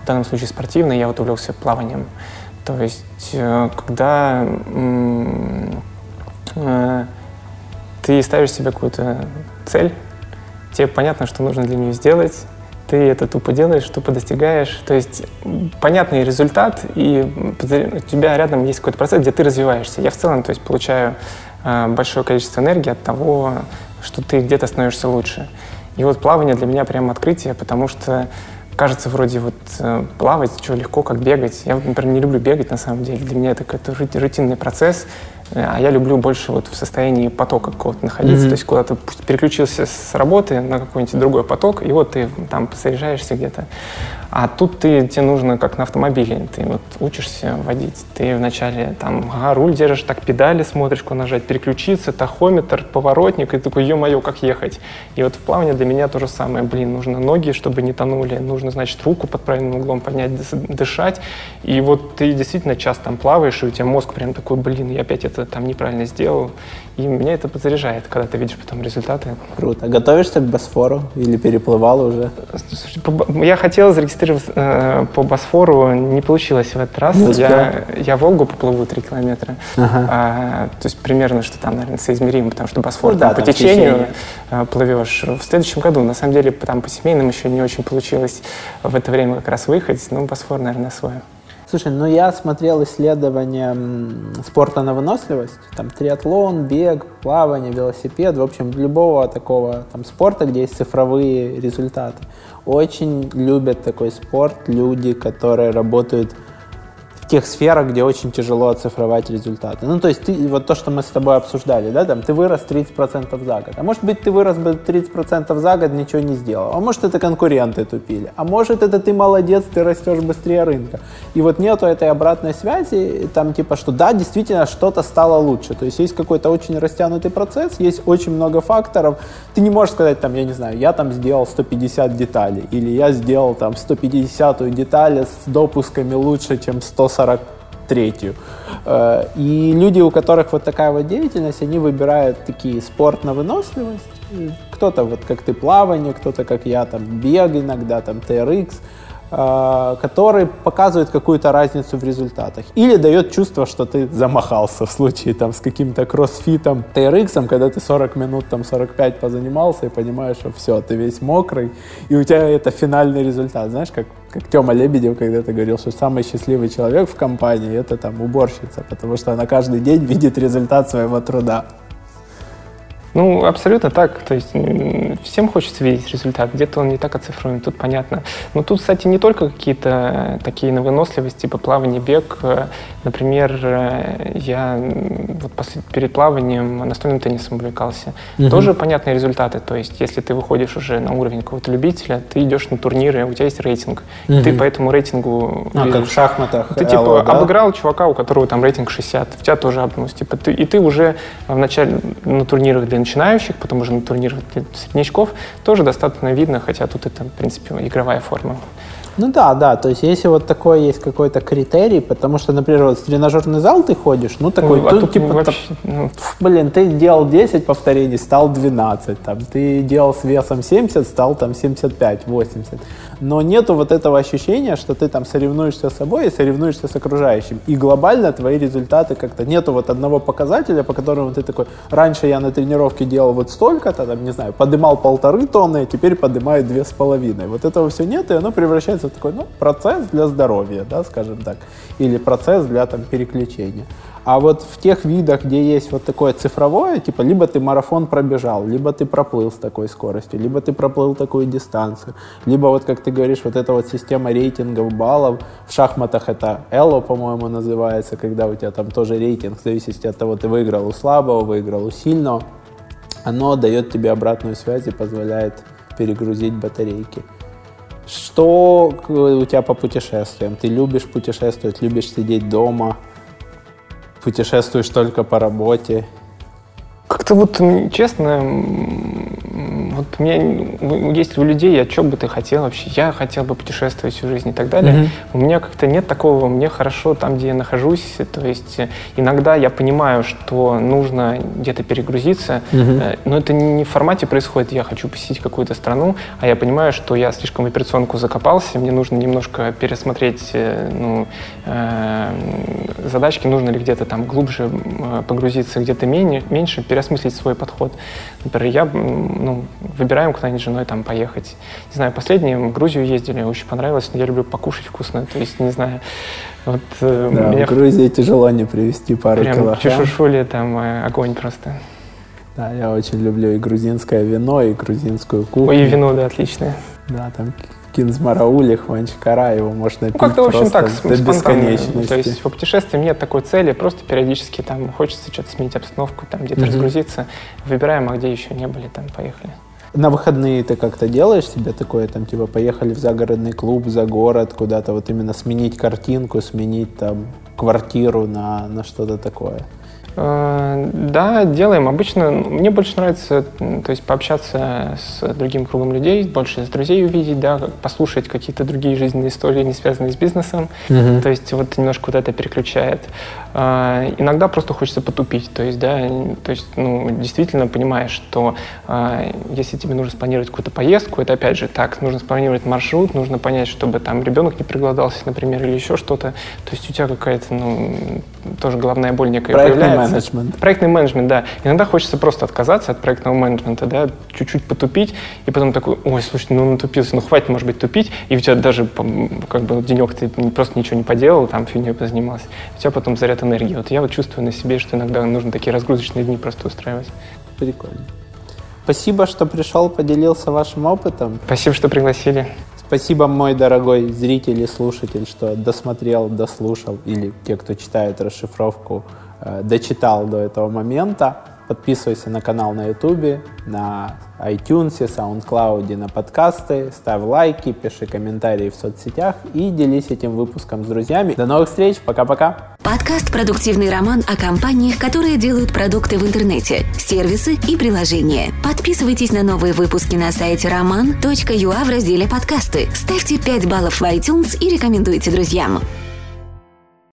в данном случае спортивный, я вот увлекся плаванием. То есть, э, когда э, ты ставишь себе какую-то цель, тебе понятно, что нужно для нее сделать, ты это тупо делаешь, тупо достигаешь. То есть понятный результат, и у тебя рядом есть какой-то процесс, где ты развиваешься. Я в целом то есть, получаю большое количество энергии от того, что ты где-то становишься лучше. И вот плавание для меня прям открытие, потому что кажется вроде вот э, плавать, что легко, как бегать. Я, например, не люблю бегать на самом деле. Для меня это какой-то рутинный процесс. Э, а я люблю больше вот в состоянии потока какого-то находиться. Mm-hmm. То есть куда-то переключился с работы на какой-нибудь другой поток, и вот ты там заряжаешься где-то. А тут ты, тебе нужно как на автомобиле. Ты вот учишься водить. Ты вначале там ага, руль держишь, так педали смотришь, куда нажать, переключиться, тахометр, поворотник, и такой, ё-моё, как ехать. И вот в плавании для меня то же самое. Блин, нужно ноги, чтобы не тонули. Нужно, значит, руку под правильным углом поднять, дышать. И вот ты действительно час там плаваешь, и у тебя мозг прям такой, блин, я опять это там неправильно сделал. И меня это подзаряжает, когда ты видишь потом результаты. Круто. Готовишься к Босфору или переплывал уже? Я хотел зарегистрироваться э, по Босфору, не получилось в этот раз. я, я Волгу поплыву 3 километра. Ага. А, то есть примерно, что там, наверное, соизмеримо, потому что Босфор ну, да, там, по течению э, плывешь. В следующем году, на самом деле, там по семейным еще не очень получилось в это время как раз выехать, но Босфор, наверное, освоим. Слушай, ну я смотрел исследования спорта на выносливость, там триатлон, бег, плавание, велосипед, в общем, любого такого там спорта, где есть цифровые результаты. Очень любят такой спорт люди, которые работают тех сферах, где очень тяжело оцифровать результаты. Ну, то есть, ты, вот то, что мы с тобой обсуждали, да, там, ты вырос 30% за год. А может быть, ты вырос бы 30% за год, ничего не сделал. А может, это конкуренты тупили. А может, это ты молодец, ты растешь быстрее рынка. И вот нету этой обратной связи, там, типа, что да, действительно, что-то стало лучше. То есть, есть какой-то очень растянутый процесс, есть очень много факторов. Ты не можешь сказать, там, я не знаю, я там сделал 150 деталей, или я сделал там 150 детали с допусками лучше, чем 140 43-ю. Э, и люди, у которых вот такая вот деятельность, они выбирают такие спорт на выносливость. Кто-то вот как ты плавание, кто-то как я там бег иногда, там TRX. Э, который показывает какую-то разницу в результатах. Или дает чувство, что ты замахался в случае там с каким-то кроссфитом, TRX, когда ты 40 минут, там 45 позанимался и понимаешь, что все, ты весь мокрый, и у тебя это финальный результат. Знаешь, как, как Тёма Лебедев когда-то говорил, что самый счастливый человек в компании — это там уборщица, потому что она каждый день видит результат своего труда. Ну, абсолютно так. То есть всем хочется видеть результат. Где-то он не так оцифруем, тут понятно. Но тут, кстати, не только какие-то такие на выносливость, типа плавание, бег. Например, я вот после, перед плаванием настольным теннисом увлекался. Угу. Тоже понятные результаты. То есть если ты выходишь уже на уровень какого-то любителя, ты идешь на турниры, у тебя есть рейтинг. Угу. Ты по этому рейтингу... А, как в шахматах. Ты типа Элла, да? обыграл чувака, у которого там рейтинг 60. У тебя тоже обнус. Типа, ты, и ты уже в начале на турнирах для начинающих, потом уже на турнирах для среднячков, тоже достаточно видно, хотя тут это, в принципе, игровая форма. Ну да, да, то есть если вот такой есть какой-то критерий, потому что, например, вот в тренажерный зал ты ходишь, ну такой, Ну, а тут, тут типа, вообще, ну, блин, ты делал 10 повторений, стал 12, там, ты делал с весом 70, стал там 75, 80. Но нету вот этого ощущения, что ты там соревнуешься с собой и соревнуешься с окружающим. И глобально твои результаты как-то нету вот одного показателя, по которому ты такой, раньше я на тренировке делал вот столько-то, там, не знаю, подымал полторы тонны, а теперь поднимаю две с половиной. Вот этого все нет, и оно превращается в такой, ну, процесс для здоровья, да, скажем так, или процесс для там переключения. А вот в тех видах, где есть вот такое цифровое, типа, либо ты марафон пробежал, либо ты проплыл с такой скоростью, либо ты проплыл такую дистанцию, либо вот, как ты говоришь, вот эта вот система рейтингов баллов, в шахматах это Эло, по-моему, называется, когда у тебя там тоже рейтинг, в зависимости от того, ты выиграл у слабого, выиграл у сильного, оно дает тебе обратную связь и позволяет перегрузить батарейки. Что у тебя по путешествиям? Ты любишь путешествовать, любишь сидеть дома, путешествуешь только по работе. Как-то вот, честно, вот у меня м, есть у людей, а что бы ты хотел вообще? Я хотел бы путешествовать всю жизнь и так далее. Мгм. У меня как-то нет такого, мне хорошо там, где я нахожусь. То есть э, иногда я понимаю, что нужно где-то перегрузиться, э, но это не в формате происходит, я хочу посетить какую-то страну, а я понимаю, что я слишком в операционку закопался, мне нужно немножко пересмотреть э, ну, задачки, нужно ли где-то там глубже погрузиться, где-то менее, меньше, переосмыслить свой подход. Например, я ну, выбираем куда-нибудь с женой там поехать. Не знаю, последние в Грузию ездили, очень понравилось, я люблю покушать вкусно, то есть, не знаю, вот э, Да, меня в Грузии тяжело не привезти пару прям килограмм. чешушули там э, огонь просто. Да, я очень люблю и грузинское вино, и грузинскую кухню. Ой, и вино, да, отличное. Да, там кинзмараули, хванчкара, его можно Ну, как-то, в общем, так, до спонтанно. бесконечности. То есть по путешествиям нет такой цели, просто периодически там хочется что-то сменить обстановку, там где-то Мгм. разгрузиться. Выбираем, а где еще не были, там поехали. На выходные ты как-то делаешь себе такое, там, типа, поехали в загородный клуб, за город, куда-то, вот именно сменить картинку, сменить там квартиру на, на что-то такое? Да, делаем. Обычно мне больше нравится, то есть пообщаться с другим кругом людей, больше с друзей увидеть, да, послушать какие-то другие жизненные истории, не связанные с бизнесом. То есть вот немножко вот это переключает. А, Иногда просто хочется потупить, то есть, да, то есть, ну, действительно понимаешь, что а, если тебе нужно спланировать какую-то поездку, это опять же так, нужно спланировать маршрут, нужно понять, чтобы там ребенок не проголодался, например, или еще что-то. То есть у тебя какая-то, ну, тоже головная боль некая Проектный появляется. Менеджмент. Проектный менеджмент, да. Иногда хочется просто отказаться от проектного менеджмента, да, чуть-чуть потупить, и потом такой, ой, слушай, ну натупился, ну хватит, может быть, тупить, и у тебя даже как бы денек ты просто ничего не поделал, там фигней позанимался, у тебя потом заряд энергии. Вот я вот чувствую на себе, что иногда нужно такие разгрузочные дни просто устраивать. Прикольно. Спасибо, что пришел, поделился вашим опытом. Спасибо, что пригласили. Спасибо, мой дорогой зритель и слушатель, что досмотрел, дослушал, или те, кто читает расшифровку, дочитал до этого момента. Подписывайся на канал на YouTube, на iTunes, SoundCloud, на подкасты, ставь лайки, пиши комментарии в соцсетях и делись этим выпуском с друзьями. До новых встреч, пока-пока! Подкаст «Продуктивный роман» о компаниях, которые делают продукты в интернете, сервисы и приложения. Подписывайтесь на новые выпуски на сайте roman.ua в разделе «Подкасты». Ставьте 5 баллов в iTunes и рекомендуйте друзьям.